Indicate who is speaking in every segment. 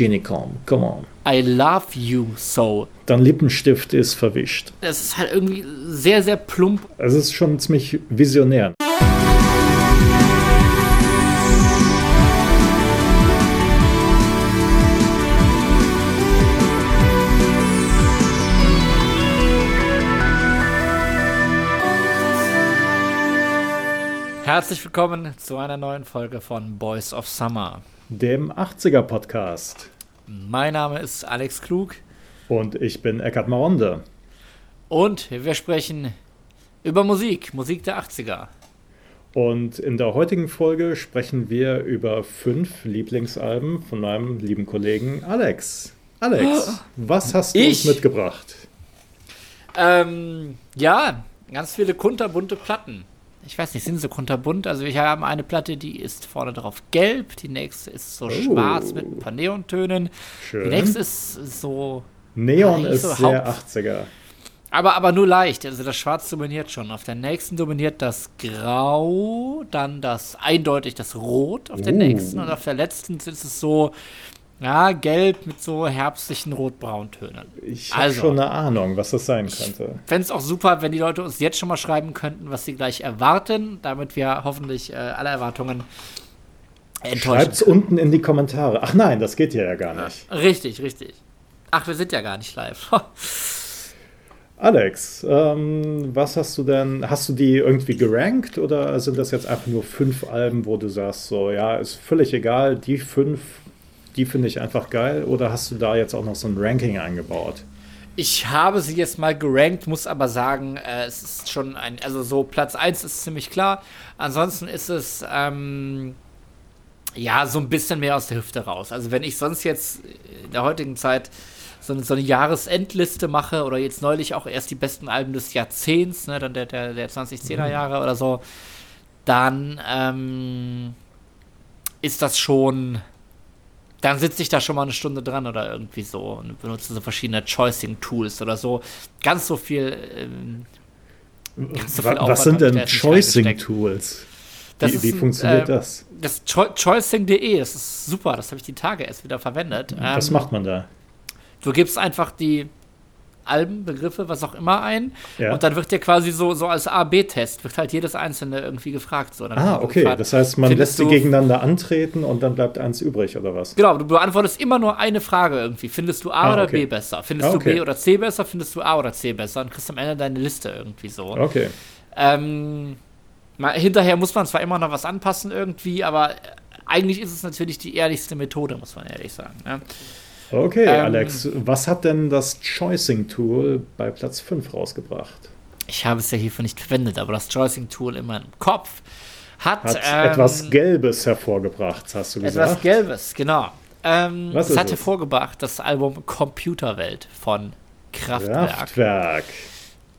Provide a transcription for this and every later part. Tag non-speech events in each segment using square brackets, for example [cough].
Speaker 1: Genicom, come on.
Speaker 2: I love you so.
Speaker 1: Dein Lippenstift ist verwischt.
Speaker 2: Es ist halt irgendwie sehr, sehr plump.
Speaker 1: Es ist schon ziemlich visionär.
Speaker 2: Herzlich willkommen zu einer neuen Folge von Boys of Summer,
Speaker 1: dem 80er Podcast.
Speaker 2: Mein Name ist Alex Klug.
Speaker 1: Und ich bin Eckhard Maronde.
Speaker 2: Und wir sprechen über Musik, Musik der 80er.
Speaker 1: Und in der heutigen Folge sprechen wir über fünf Lieblingsalben von meinem lieben Kollegen Alex. Alex, was hast du ich? uns mitgebracht?
Speaker 2: Ähm, ja, ganz viele kunterbunte Platten ich weiß nicht, sind so kunterbunt. Also wir haben eine Platte, die ist vorne drauf gelb, die nächste ist so oh. schwarz mit ein paar Neontönen. Schön. Die nächste ist so.
Speaker 1: Neon ist so sehr 80er.
Speaker 2: Aber, aber nur leicht. Also das Schwarz dominiert schon. Auf der nächsten dominiert das Grau, dann das eindeutig das Rot auf der uh. nächsten und auf der letzten ist es so ja, gelb mit so herbstlichen Rot-Brauntönen.
Speaker 1: Ich habe also, schon eine Ahnung, was das sein könnte.
Speaker 2: Ich fände es auch super, wenn die Leute uns jetzt schon mal schreiben könnten, was sie gleich erwarten, damit wir hoffentlich äh, alle Erwartungen
Speaker 1: enttäuschen. Schreibt es unten in die Kommentare. Ach nein, das geht ja gar nicht.
Speaker 2: Ja, richtig, richtig. Ach, wir sind ja gar nicht live. [laughs]
Speaker 1: Alex, ähm, was hast du denn, hast du die irgendwie gerankt oder sind das jetzt einfach nur fünf Alben, wo du sagst, so, ja, ist völlig egal, die fünf die finde ich einfach geil. Oder hast du da jetzt auch noch so ein Ranking eingebaut?
Speaker 2: Ich habe sie jetzt mal gerankt, muss aber sagen, äh, es ist schon ein, also so Platz 1 ist ziemlich klar. Ansonsten ist es, ähm, ja, so ein bisschen mehr aus der Hüfte raus. Also wenn ich sonst jetzt in der heutigen Zeit so eine, so eine Jahresendliste mache oder jetzt neulich auch erst die besten Alben des Jahrzehnts, ne, dann der, der, der 2010er mhm. Jahre oder so, dann ähm, ist das schon dann sitze ich da schon mal eine Stunde dran oder irgendwie so und benutze so verschiedene Choicing-Tools oder so. Ganz so viel. Ähm,
Speaker 1: ganz so viel Was sind denn Choicing-Tools? Wie, wie, funktioniert äh, das?
Speaker 2: Das Cho Choicing.de, das ist super, das habe ich die Tage erst wieder verwendet.
Speaker 1: Was ähm, macht man da?
Speaker 2: Du gibst einfach die Alben, Begriffe, was auch immer ein. Ja. Und dann wird dir quasi so, so als A-B-Test, wird halt jedes einzelne irgendwie gefragt. So.
Speaker 1: ah, okay. Gefragt, das heißt, man lässt sie gegeneinander antreten und dann bleibt eins übrig, oder was?
Speaker 2: Genau, du beantwortest immer nur eine Frage irgendwie. Findest du A ah, oder okay. B besser? Findest ah, okay. du B oder C besser? Findest du A oder C besser? Und kriegst am Ende deine Liste irgendwie so.
Speaker 1: Okay.
Speaker 2: Ähm, hinterher muss man zwar immer noch was anpassen irgendwie, aber eigentlich ist es natürlich die ehrlichste Methode, muss man ehrlich sagen. Ne?
Speaker 1: Okay, ähm, Alex, was hat denn das Choicing-Tool bei Platz 5 rausgebracht?
Speaker 2: Ich habe es ja hierfür nicht verwendet, aber das Choicing-Tool in meinem Kopf hat,
Speaker 1: hat ähm, etwas Gelbes hervorgebracht, hast du gesagt.
Speaker 2: Etwas Gelbes, genau. Ähm, was es hat es? hervorgebracht das Album Computerwelt von Kraftwerk.
Speaker 1: Kraftwerk.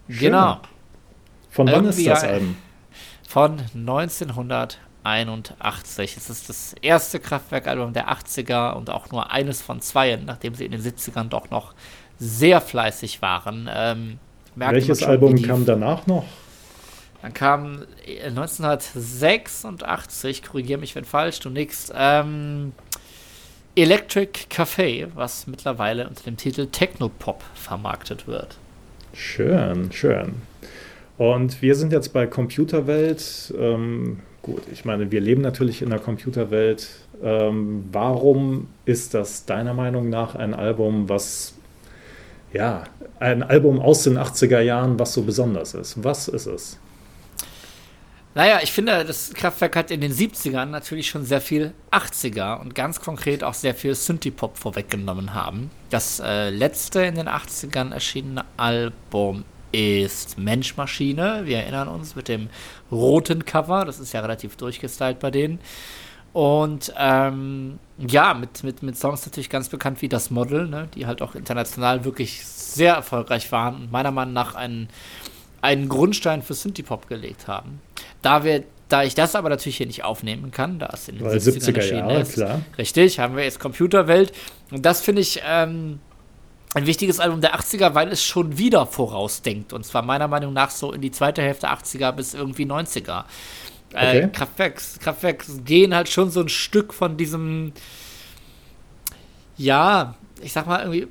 Speaker 2: Schön. Genau.
Speaker 1: Von wann Irgendwie ist das Album?
Speaker 2: Von 1900. 81. Es ist das erste Kraftwerkalbum der 80er und auch nur eines von zweien, nachdem sie in den 70ern doch noch sehr fleißig waren. Ähm,
Speaker 1: Welches schon, Album kam danach noch?
Speaker 2: Dann kam 1986, äh, korrigiere mich, wenn falsch, du nix, ähm, Electric Café, was mittlerweile unter dem Titel Technopop vermarktet wird.
Speaker 1: Schön, schön. Und wir sind jetzt bei Computerwelt. Ähm, Gut, ich meine, wir leben natürlich in der Computerwelt. Ähm, warum ist das deiner Meinung nach ein Album, was, ja, ein Album aus den 80er Jahren, was so besonders ist? Was ist es?
Speaker 2: Naja, ich finde, das Kraftwerk hat in den 70ern natürlich schon sehr viel 80er und ganz konkret auch sehr viel Synthie-Pop vorweggenommen haben. Das äh, letzte in den 80ern erschienene Album ist Mensch-Maschine. Wir erinnern uns mit dem roten Cover. Das ist ja relativ durchgestylt bei denen. Und ähm, ja, mit, mit, mit Songs natürlich ganz bekannt wie Das Model, ne, die halt auch international wirklich sehr erfolgreich waren und meiner Meinung nach einen, einen Grundstein für Synthie-Pop gelegt haben. Da wir da ich das aber natürlich hier nicht aufnehmen kann, da es in den
Speaker 1: Weil 70er, 70er Jahre, ist, klar.
Speaker 2: Richtig, haben wir jetzt Computerwelt. Und das finde ich ähm, ein wichtiges Album der 80er, weil es schon wieder vorausdenkt. Und zwar meiner Meinung nach so in die zweite Hälfte 80er bis irgendwie 90er. Äh, okay. Äh, Kraftwerks, Kraftwerks gehen halt schon so ein Stück von diesem ja, ich sag mal, irgendwie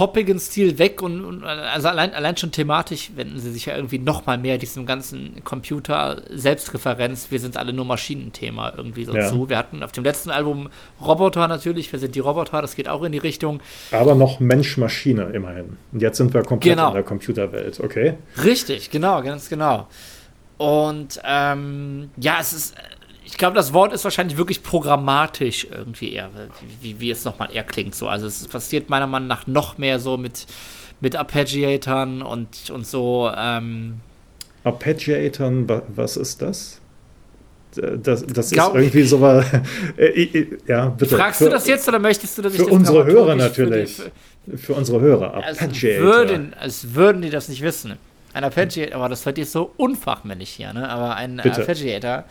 Speaker 2: poppigen Stil weg und, und, also allein, allein schon thematisch wenden sie sich ja irgendwie noch mal mehr diesem ganzen Computer-Selbstreferenz, wir sind alle nur Maschinenthema irgendwie so ja. zu. Wir hatten auf dem letzten Album Roboter natürlich, wir sind die Roboter, das geht auch in die Richtung.
Speaker 1: Aber noch Mensch-Maschine immerhin. Und jetzt sind wir komplett genau. in der Computerwelt, okay?
Speaker 2: Richtig, genau, ganz genau. Und ähm, ja, es ist ich glaube, das Wort ist wahrscheinlich wirklich programmatisch irgendwie eher, wie, wie es nochmal eher klingt. So. Also es passiert meiner Meinung nach noch mehr so mit, mit Arpeggiatoren und, und so. Ähm
Speaker 1: Arpeggiatoren, was ist das? Das, das ist irgendwie so was. [laughs] Äh, ja, bitte.
Speaker 2: Fragst für, du das jetzt oder möchtest du, dass
Speaker 1: ich
Speaker 2: Für
Speaker 1: unsere Hörer natürlich. Für, die, für, unsere Hörer.
Speaker 2: Arpeggiator. Als würden, als würden die das nicht wissen. Ein Arpeggiator, aber das wird jetzt so unfachmännisch hier, ne? Aber ein Bitte. Arpeggiator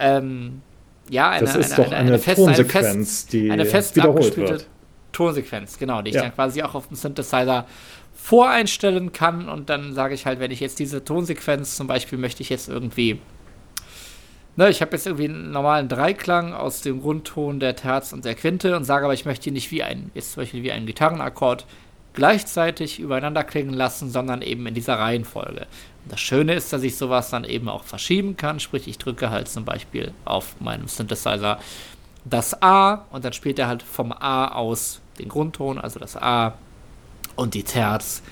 Speaker 2: ähm, ja,
Speaker 1: eine, das ist eine, doch eine, eine, fest, Tonsequenz, eine fest, die
Speaker 2: eine fest wiederholt wird. Tonsequenz, genau, die ich ja. dann quasi auch auf dem Synthesizer voreinstellen kann und dann sage ich halt, wenn ich jetzt diese Tonsequenz zum Beispiel möchte ich jetzt irgendwie, ne, ich habe jetzt irgendwie einen normalen Dreiklang aus dem Grundton der Terz und der Quinte und sage aber, ich möchte ihn nicht wie ein, jetzt zum Beispiel wie einen Gitarrenakkord gleichzeitig übereinander klingen lassen, sondern eben in dieser Reihenfolge. Das Schöne ist, dass ich sowas dann eben auch verschieben kann, sprich ich drücke halt zum Beispiel auf meinem Synthesizer das A und dann spielt er halt vom A aus den Grundton, also das A und die Terz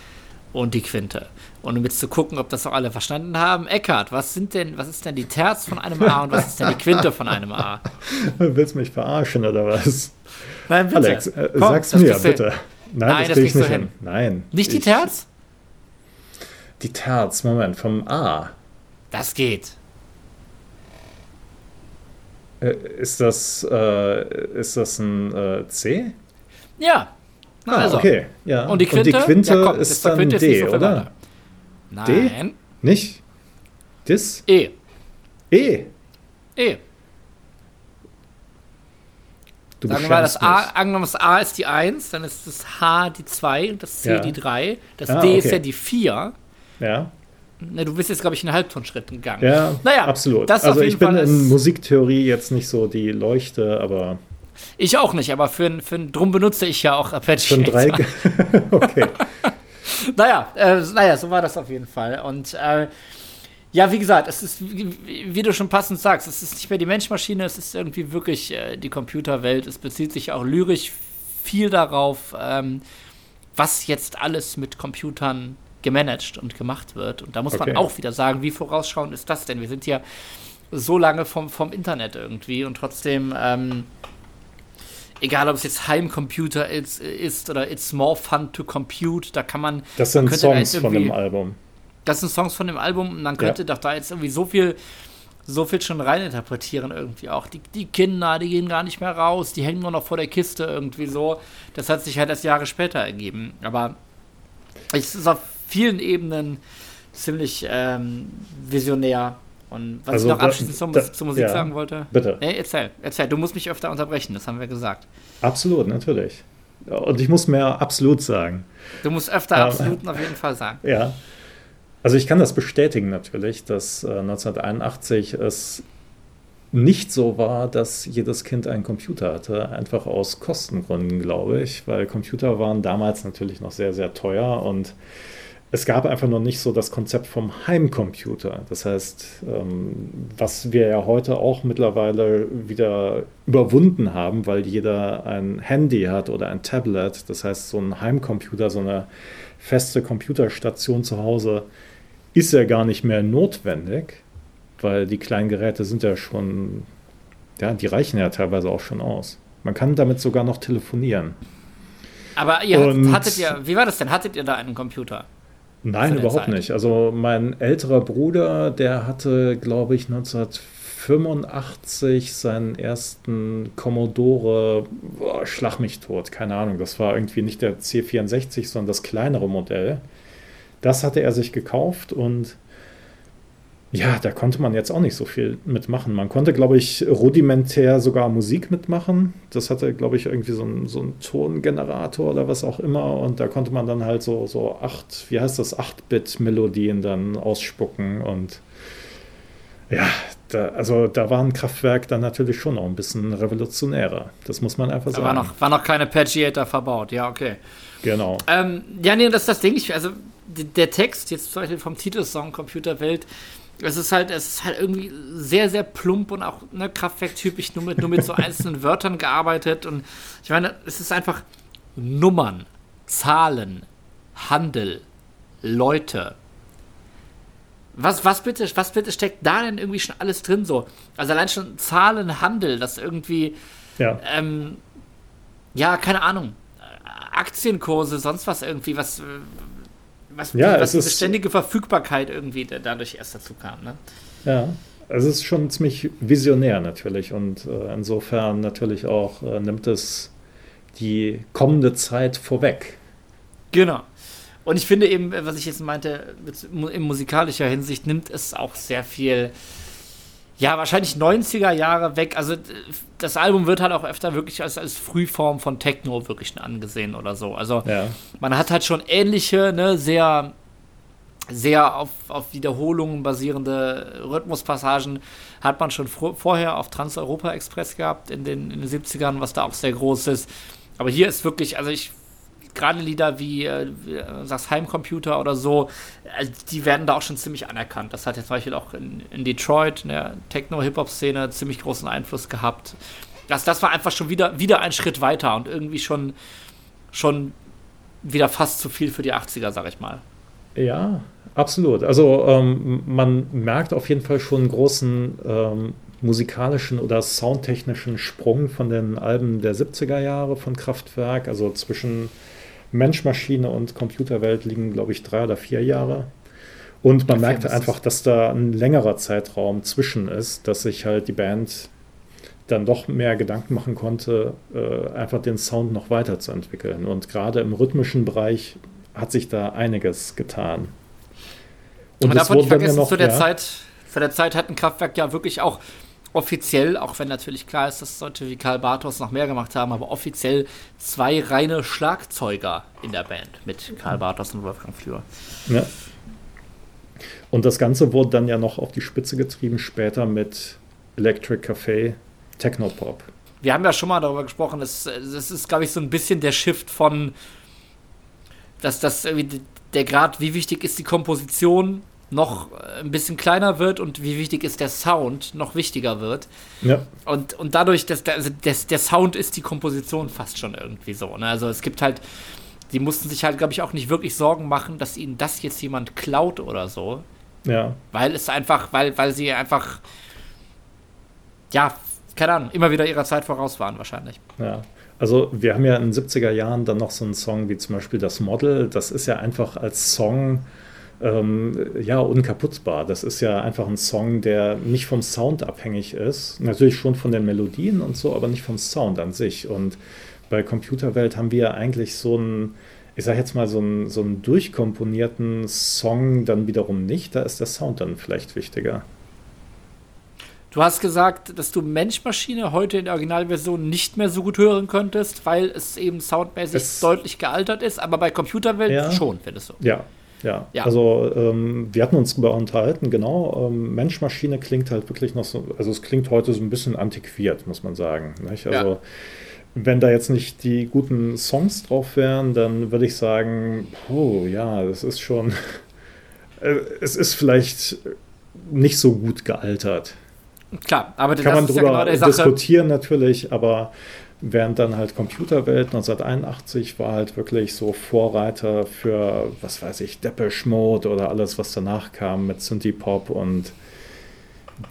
Speaker 2: und die Quinte. Und um jetzt zu gucken, ob das auch alle verstanden haben, Eckart, was sind denn, was ist denn die Terz von einem A und was ist denn die Quinte von einem A? [laughs]
Speaker 1: Willst du mich verarschen oder was?
Speaker 2: Nein, bitte.
Speaker 1: Alex, äh, Komm, sag's mir, bitte.
Speaker 2: Nein, Nein, das, das ich nicht so hin. hin.
Speaker 1: Nein.
Speaker 2: Nicht die Terz?
Speaker 1: Die Terz, Moment, vom A.
Speaker 2: Das geht.
Speaker 1: Äh, ist das, äh, ist das ein äh, C?
Speaker 2: Ja.
Speaker 1: Ah, also. okay. Ja.
Speaker 2: Und die Quinte,
Speaker 1: Und die Quinte ja, komm, ist dann Quinte D, ist so oder?
Speaker 2: Nein.
Speaker 1: D? Nicht? Dis?
Speaker 2: E.
Speaker 1: E?
Speaker 2: E. Du Sagen wir mal, das A, angenommen, das A ist die 1, dann ist das H die 2 und das C ja. die 3. Das ah, D okay. ist ja die 4.
Speaker 1: Ja.
Speaker 2: Ne, du bist jetzt, glaube ich, in Halbtonschritten gegangen.
Speaker 1: Ja, naja, absolut. also ich bin Fall in Musiktheorie jetzt nicht so die Leuchte, aber.
Speaker 2: Ich auch nicht, aber für, für drum benutze ich ja auch
Speaker 1: Apache. Für drei. [laughs] okay. [laughs]
Speaker 2: naja, äh, naja, so war das auf jeden Fall. Und äh, ja, wie gesagt, es ist, wie, wie, du schon passend sagst, es ist nicht mehr die Menschmaschine, es ist irgendwie wirklich äh, die Computerwelt. Es bezieht sich auch lyrisch viel darauf, ähm, was jetzt alles mit Computern gemanagt und gemacht wird. Und da muss okay. man auch wieder sagen, wie vorausschauend ist das denn? Wir sind ja so lange vom, vom Internet irgendwie und trotzdem, ähm, egal ob es jetzt Heimcomputer ist, ist, oder It's More Fun to Compute, da kann man.
Speaker 1: Das sind Songs von dem Album.
Speaker 2: Das sind Songs von dem Album und man könnte ja. doch da jetzt irgendwie so viel so viel schon reininterpretieren irgendwie auch. Die, die Kinder, die gehen gar nicht mehr raus, die hängen nur noch vor der Kiste irgendwie so. Das hat sich halt erst Jahre später ergeben. Aber es ist auf vielen Ebenen ziemlich ähm, visionär. Und was also ich noch abschließend zum, zur Musik ja, sagen wollte.
Speaker 1: Bitte.
Speaker 2: Nee, erzähl, erzähl. Du musst mich öfter unterbrechen, das haben wir gesagt.
Speaker 1: Absolut, natürlich. Und ich muss mehr absolut sagen.
Speaker 2: Du musst öfter ähm, absolut auf jeden Fall sagen. [laughs]
Speaker 1: Ja. Also ich kann das bestätigen natürlich, dass äh, 1981 es nicht so war, dass jedes Kind einen Computer hatte, einfach aus Kostengründen, glaube ich, weil Computer waren damals natürlich noch sehr, sehr teuer und es gab einfach noch nicht so das Konzept vom Heimcomputer. Das heißt, ähm, was wir ja heute auch mittlerweile wieder überwunden haben, weil jeder ein Handy hat oder ein Tablet. Das heißt, so ein Heimcomputer, so eine feste Computerstation zu Hause ist ja gar nicht mehr notwendig, weil die kleinen Geräte sind ja schon, ja, die reichen ja teilweise auch schon aus. Man kann damit sogar noch telefonieren.
Speaker 2: Aber ihr hattet ja, wie war das denn? Hattet ihr da einen Computer?
Speaker 1: Nein, überhaupt Zeit. nicht. Also mein älterer Bruder, der hatte, glaube ich, 1985 seinen ersten Commodore, boah, schlag mich tot, keine Ahnung, das war irgendwie nicht der C64, sondern das kleinere Modell. Das hatte er sich gekauft und ja, da konnte man jetzt auch nicht so viel mitmachen. Man konnte, glaube ich, rudimentär sogar Musik mitmachen. Das hatte, glaube ich, irgendwie so einen so Tongenerator oder was auch immer. Und da konnte man dann halt so, so acht, wie heißt das, 8-Bit-Melodien dann ausspucken. Und Ja, da, also da war ein Kraftwerk dann natürlich schon auch ein bisschen revolutionärer. Das muss man einfach
Speaker 2: da
Speaker 1: sagen.
Speaker 2: War noch, war noch keine Pagiator verbaut, ja, okay.
Speaker 1: Genau.
Speaker 2: Ähm, ja, nee, das ist das Ding. Ich, also der Text, jetzt zum Beispiel vom Titelsong Computerwelt, es ist halt, es ist halt irgendwie sehr, sehr plump und auch ne, Kraftwerk-typisch nur mit, nur mit so einzelnen [laughs] Wörtern gearbeitet. Und ich meine, es ist einfach Nummern, Zahlen, Handel, Leute. Was, was, bitte, was bitte steckt da denn irgendwie schon alles drin so? Also allein schon Zahlen, Handel, das irgendwie,
Speaker 1: ja,
Speaker 2: ähm, ja keine Ahnung, Aktienkurse, sonst was irgendwie, was, was,
Speaker 1: Ja,
Speaker 2: was
Speaker 1: es
Speaker 2: diese ständige Verfügbarkeit irgendwie da- dadurch erst dazu kam. Ne?
Speaker 1: ja. Es ist schon ziemlich visionär natürlich und äh, insofern natürlich auch äh, nimmt es die kommende Zeit vorweg.
Speaker 2: Genau. Und ich finde eben, was ich jetzt meinte, mit, in musikalischer Hinsicht nimmt es auch sehr viel, ja, wahrscheinlich 90er Jahre weg. Also das Album wird halt auch öfter wirklich als, als Frühform von Techno wirklich angesehen oder so. Also
Speaker 1: Ja,
Speaker 2: man hat halt schon ähnliche, ne, sehr, sehr auf, auf Wiederholungen basierende Rhythmuspassagen hat man schon vorher auf Trans-Europa Express gehabt in den, in den 70ern, was da auch sehr groß ist. Aber hier ist wirklich, also ich, gerade Lieder wie, äh, wie äh, sagst Heimcomputer oder so, äh, die werden da auch schon ziemlich anerkannt. Das hat jetzt zum Beispiel auch in, in Detroit, in der Techno-Hip-Hop-Szene, ziemlich großen Einfluss gehabt. Das, das war einfach schon wieder, wieder ein Schritt weiter und irgendwie schon, schon wieder fast zu viel für die 80er, sag ich mal.
Speaker 1: ja, absolut. Also ähm, man merkt auf jeden Fall schon einen großen ähm, musikalischen oder soundtechnischen Sprung von den Alben der 70er Jahre von Kraftwerk. Also zwischen Mensch, Maschine und Computerwelt liegen, glaube ich, drei oder vier Jahre. Und man merkte einfach, dass da ein längerer Zeitraum zwischen ist, dass sich halt die Band dann doch mehr Gedanken machen konnte, äh, einfach den Sound noch weiterzuentwickeln. Und gerade im rhythmischen Bereich hat sich da einiges getan.
Speaker 2: Und darf auch nicht vergessen, zu der,
Speaker 1: ja,
Speaker 2: Zeit, zu der Zeit hat ein Kraftwerk ja wirklich auch offiziell, auch wenn natürlich klar ist, dass Leute wie Karl Bartos noch mehr gemacht haben, aber offiziell zwei reine Schlagzeuger in der Band mit Karl Bartos und Wolfgang Flür.
Speaker 1: Ja. Und das Ganze wurde dann ja noch auf die Spitze getrieben, später mit Electric Café, Technopop.
Speaker 2: Wir haben ja schon mal darüber gesprochen, das, das ist, glaube ich, so ein bisschen der Shift von, dass das irgendwie der Grad, wie wichtig ist die Komposition, noch ein bisschen kleiner wird und wie wichtig ist der Sound, noch wichtiger wird.
Speaker 1: Ja,
Speaker 2: Und, und dadurch, dass der, also das, der Sound ist die Komposition fast schon irgendwie so. Ne? Also es gibt halt, die mussten sich halt, glaube ich, auch nicht wirklich Sorgen machen, dass ihnen das jetzt jemand klaut oder so.
Speaker 1: ja,
Speaker 2: Weil es einfach, weil, weil sie einfach, ja, keine Ahnung, immer wieder ihrer Zeit voraus waren wahrscheinlich.
Speaker 1: ja. Also wir haben ja in den 70er Jahren dann noch so einen Song wie zum Beispiel das Model. Das ist ja einfach als Song ähm, ja unkaputtbar. Das ist ja einfach ein Song, der nicht vom Sound abhängig ist. Natürlich schon von den Melodien und so, aber nicht vom Sound an sich. Und bei Computerwelt haben wir eigentlich so einen, ich sag jetzt mal, so einen, so einen durchkomponierten Song dann wiederum nicht. Da ist der Sound dann vielleicht wichtiger.
Speaker 2: Du hast gesagt, dass du Mensch-Maschine heute in der Originalversion nicht mehr so gut hören könntest, weil es eben soundmäßig
Speaker 1: Es-
Speaker 2: deutlich gealtert ist, aber bei Computerwelt
Speaker 1: Ja.
Speaker 2: schon, findest du.
Speaker 1: Ja, ja.
Speaker 2: Ja.
Speaker 1: Also ähm, wir hatten uns darüber unterhalten, genau. Ähm, Mensch-Maschine klingt halt wirklich noch so, also es klingt heute so ein bisschen antiquiert, muss man sagen. Nicht? Also
Speaker 2: Ja.
Speaker 1: wenn da jetzt nicht die guten Songs drauf wären, dann würde ich sagen, puh, ja, das ist schon, [laughs] äh, es ist vielleicht nicht so gut gealtert.
Speaker 2: Klar, aber
Speaker 1: Kann
Speaker 2: das
Speaker 1: man
Speaker 2: ist ja
Speaker 1: drüber
Speaker 2: genau der Sache.
Speaker 1: diskutieren natürlich, aber während dann halt Computerwelt 1981 war halt wirklich so Vorreiter für, was weiß ich, Depeche Mode oder alles, was danach kam mit Synthie Pop und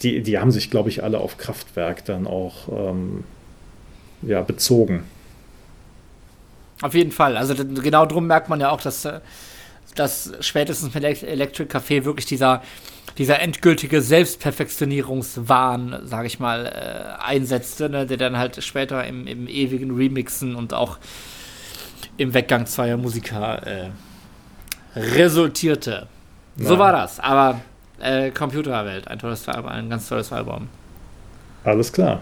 Speaker 1: die, die haben sich, glaube ich, alle auf Kraftwerk dann auch ähm, ja, bezogen.
Speaker 2: Auf jeden Fall. Also genau drum merkt man ja auch, dass, äh, dass spätestens mit Elect- Electric Café wirklich dieser, dieser endgültige Selbstperfektionierungswahn, sage ich mal, äh, einsetzte, ne, der dann halt später im, im ewigen Remixen und auch im Weggang zweier Musiker äh, resultierte. So
Speaker 1: Ja.
Speaker 2: war das. Aber äh, Computerwelt, ein tolles Album, ein ganz tolles Album.
Speaker 1: Alles klar.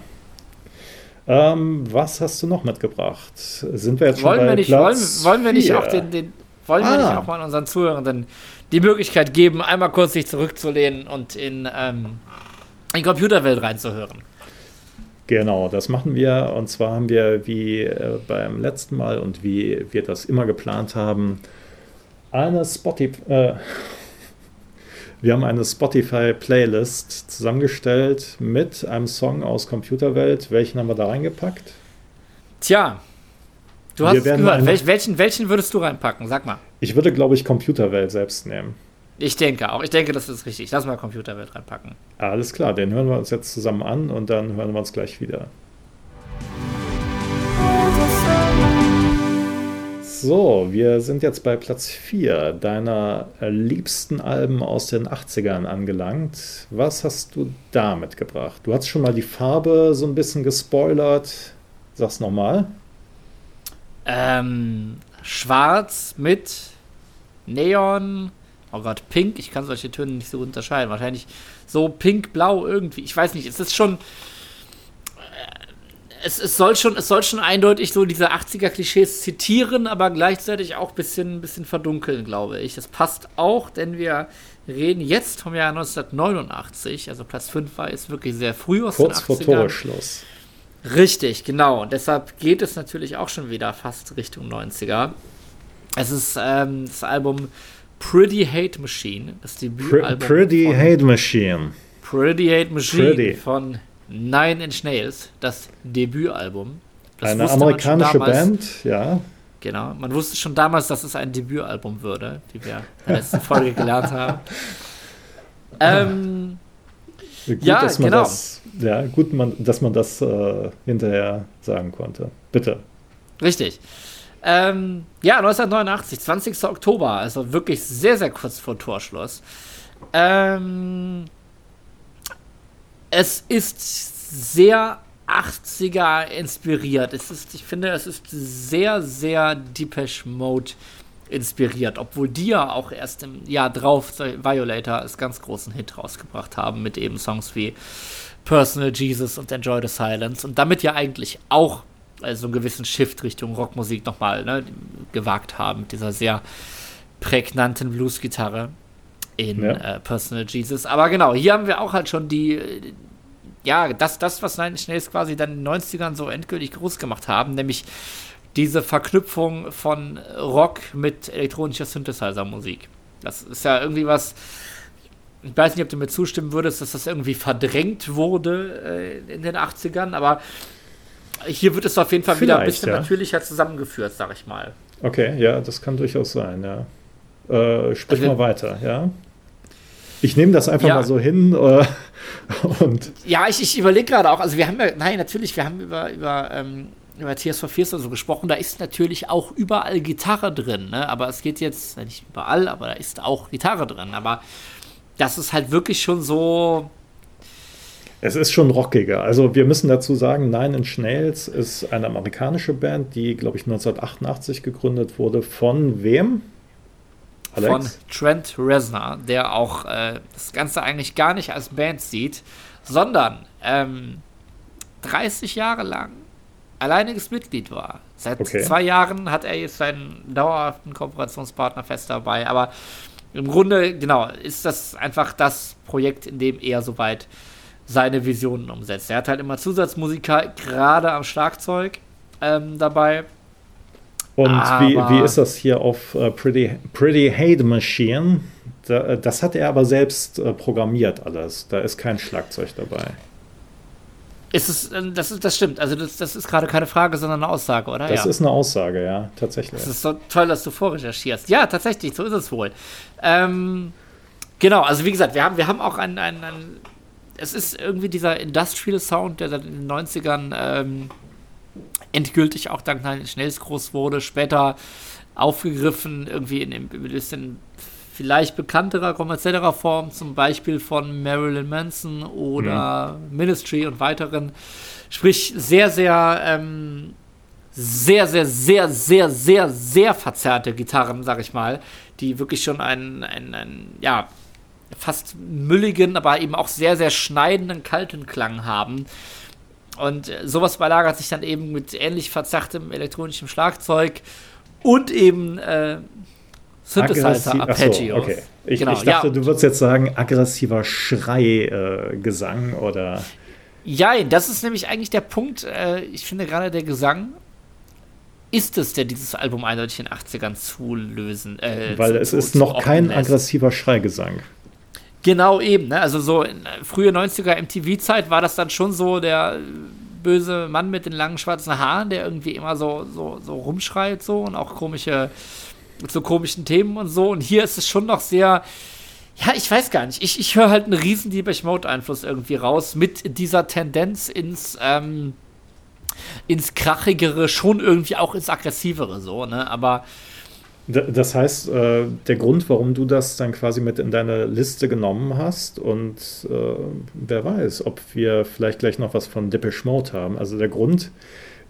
Speaker 1: Ähm, was hast du noch mitgebracht? Sind wir jetzt schon
Speaker 2: Wollen
Speaker 1: bei
Speaker 2: wir nicht, wollen,
Speaker 1: Platz
Speaker 2: wollen wir nicht auch den, den wollen wir nicht
Speaker 1: Ah.
Speaker 2: auch mal unseren Zuhörenden die Möglichkeit geben, einmal kurz sich zurückzulehnen und in, ähm, in Computerwelt reinzuhören.
Speaker 1: Genau, das machen wir. Und zwar haben wir wie äh, beim letzten Mal und wie wir das immer geplant haben, eine Spotify. Äh, [laughs] wir haben eine Spotify-Playlist zusammengestellt mit einem Song aus Computerwelt. Welchen haben wir da reingepackt?
Speaker 2: Tja, du hast es gehört. Welch, welchen, welchen würdest du reinpacken? Sag mal.
Speaker 1: Ich würde, glaube ich, Computerwelt selbst nehmen.
Speaker 2: Ich denke auch. Ich denke, das ist richtig. Lass mal Computerwelt reinpacken.
Speaker 1: Alles klar, den hören wir uns jetzt zusammen an und dann hören wir uns gleich wieder. So, wir sind jetzt bei Platz 4 deiner liebsten Alben aus den 80ern angelangt. Was hast du da mitgebracht? Du hast schon mal die Farbe so ein bisschen gespoilert. Sag's nochmal.
Speaker 2: Ähm, schwarz mit Neon, oh Gott, Pink, ich kann solche Töne nicht so unterscheiden. Wahrscheinlich so Pink-Blau irgendwie. Ich weiß nicht, es ist schon. Äh, es, es, soll schon, es soll schon eindeutig so diese 80er-Klischees zitieren, aber gleichzeitig auch ein bisschen, bisschen verdunkeln, glaube ich. Das passt auch, denn wir reden jetzt vom Jahr 1989, also Platz 5 war jetzt wirklich sehr früh aus
Speaker 1: Kurz den 80ern. vor Torschluss.
Speaker 2: Richtig, genau. Und deshalb geht es natürlich auch schon wieder fast Richtung 90er. Es ist ähm, das Album Pretty Hate Machine, das
Speaker 1: Debütalbum. Pretty Hate Machine.
Speaker 2: Pretty Hate Machine Pretty. von Nine Inch Nails, das Debütalbum.
Speaker 1: Das Eine amerikanische damals, Band, ja.
Speaker 2: Genau, man wusste schon damals, dass es ein Debütalbum würde, wie wir in der letzten Folge gelernt haben. [laughs] Ähm,
Speaker 1: gut, ja, dass man genau. das, ja, gut, man, dass man das äh, hinterher sagen konnte. Bitte.
Speaker 2: Richtig. Ähm, ja, 1989, 20. Oktober, also wirklich sehr, sehr kurz vor Torschluss. Ähm, es ist sehr 80er inspiriert. Es ist, ich finde, es ist sehr, sehr Depeche Mode inspiriert, obwohl die ja auch erst im Jahr drauf Violator als ganz großen Hit rausgebracht haben mit eben Songs wie Personal Jesus und Enjoy the Silence und damit ja eigentlich auch also einen gewissen Shift Richtung Rockmusik nochmal ne, gewagt haben, mit dieser sehr prägnanten Blues-Gitarre in ja. äh, Personal Jesus. Aber genau, hier haben wir auch halt schon die, ja, das, das was Nine Schnells quasi dann in den 90ern so endgültig groß gemacht haben, nämlich diese Verknüpfung von Rock mit elektronischer Synthesizer-Musik. Das ist ja irgendwie was, ich weiß nicht, ob du mir zustimmen würdest, dass das irgendwie verdrängt wurde äh, in den 80ern, aber hier wird es auf jeden Fall Vielleicht, wieder ein bisschen ja. natürlicher zusammengeführt, sag ich mal.
Speaker 1: Okay, ja, das kann durchaus sein, ja. Äh, sprich also, mal weiter, ja. Ich nehme das einfach ja. mal so hin äh, [laughs] und.
Speaker 2: Ja, ich, ich überlege gerade auch, also wir haben ja, nein, natürlich, wir haben über, über, ähm, über Tears for Fears so gesprochen, da ist natürlich auch überall Gitarre drin, ne? Aber es geht jetzt, nicht überall, aber da ist auch Gitarre drin. Aber das ist halt wirklich schon so,
Speaker 1: es ist schon rockiger. Also wir müssen dazu sagen, Nine Inch Nails ist eine amerikanische Band, die, glaube ich, 1988 gegründet wurde. Von wem?
Speaker 2: Alex? Von Trent Reznor, der auch äh, das Ganze eigentlich gar nicht als Band sieht, sondern ähm, 30 Jahre lang alleiniges Mitglied war. Seit okay. zwei Jahren hat er jetzt seinen dauerhaften Kooperationspartner fest dabei. Aber im Grunde, genau, ist das einfach das Projekt, in dem er soweit seine Visionen umsetzt. Er hat halt immer Zusatzmusiker, gerade am Schlagzeug ähm, dabei.
Speaker 1: Und wie, wie ist das hier auf uh, Pretty, Pretty Hate Machine? Da, äh, das hat er aber selbst uh, programmiert alles. Da ist kein Schlagzeug dabei.
Speaker 2: Ist es, das, ist, das stimmt. Also, das, das ist gerade keine Frage, sondern eine Aussage, oder?
Speaker 1: Das ja. ist eine Aussage, ja, tatsächlich.
Speaker 2: Das ist so toll, dass du vorrecherchierst. Ja, tatsächlich, so ist es wohl. Ähm, genau, also wie gesagt, wir haben, wir haben auch ein, ein, ein es ist irgendwie dieser Industrial Sound, der dann in den 90ern ähm, endgültig auch dank Schnells groß wurde, später aufgegriffen, irgendwie in ein bisschen vielleicht bekannterer, kommerzieller Form, zum Beispiel von Marilyn Manson oder mhm. Ministry und weiteren. Sprich, sehr, sehr, ähm, sehr, sehr, sehr, sehr, sehr, sehr verzerrte Gitarren, sag ich mal, die wirklich schon einen, einen, einen ja, fast mülligen, aber eben auch sehr, sehr schneidenden, kalten Klang haben. Und äh, sowas überlagert sich dann eben mit ähnlich verzerrtem elektronischem Schlagzeug und eben äh,
Speaker 1: Synthesizer-Arpeggios. Okay. Ich, genau, ich dachte, ja. du würdest jetzt sagen, aggressiver Schreigesang äh, oder.
Speaker 2: Ja, das ist nämlich eigentlich der Punkt. Äh, ich finde gerade der Gesang ist es, der dieses Album eindeutig in den 80ern zulösen.
Speaker 1: Äh, Weil zu, es ist noch kein lässt. aggressiver Schreigesang.
Speaker 2: Genau eben, ne? Also so in frühe 90er MTV-Zeit war das dann schon so der böse Mann mit den langen schwarzen Haaren, der irgendwie immer so, so, so rumschreit so und auch komische, so komischen Themen und so. Und hier ist es schon noch sehr, ja, ich weiß gar nicht. Ich, ich höre halt einen riesen Deepish Mode-Einfluss irgendwie raus mit dieser Tendenz ins, ähm, ins Krachigere, schon irgendwie auch ins Aggressivere, so, ne? Aber.
Speaker 1: Das heißt, äh, der Grund, warum du das dann quasi mit in deine Liste genommen hast und äh, wer weiß, ob wir vielleicht gleich noch was von Depeche Mode haben. Also der Grund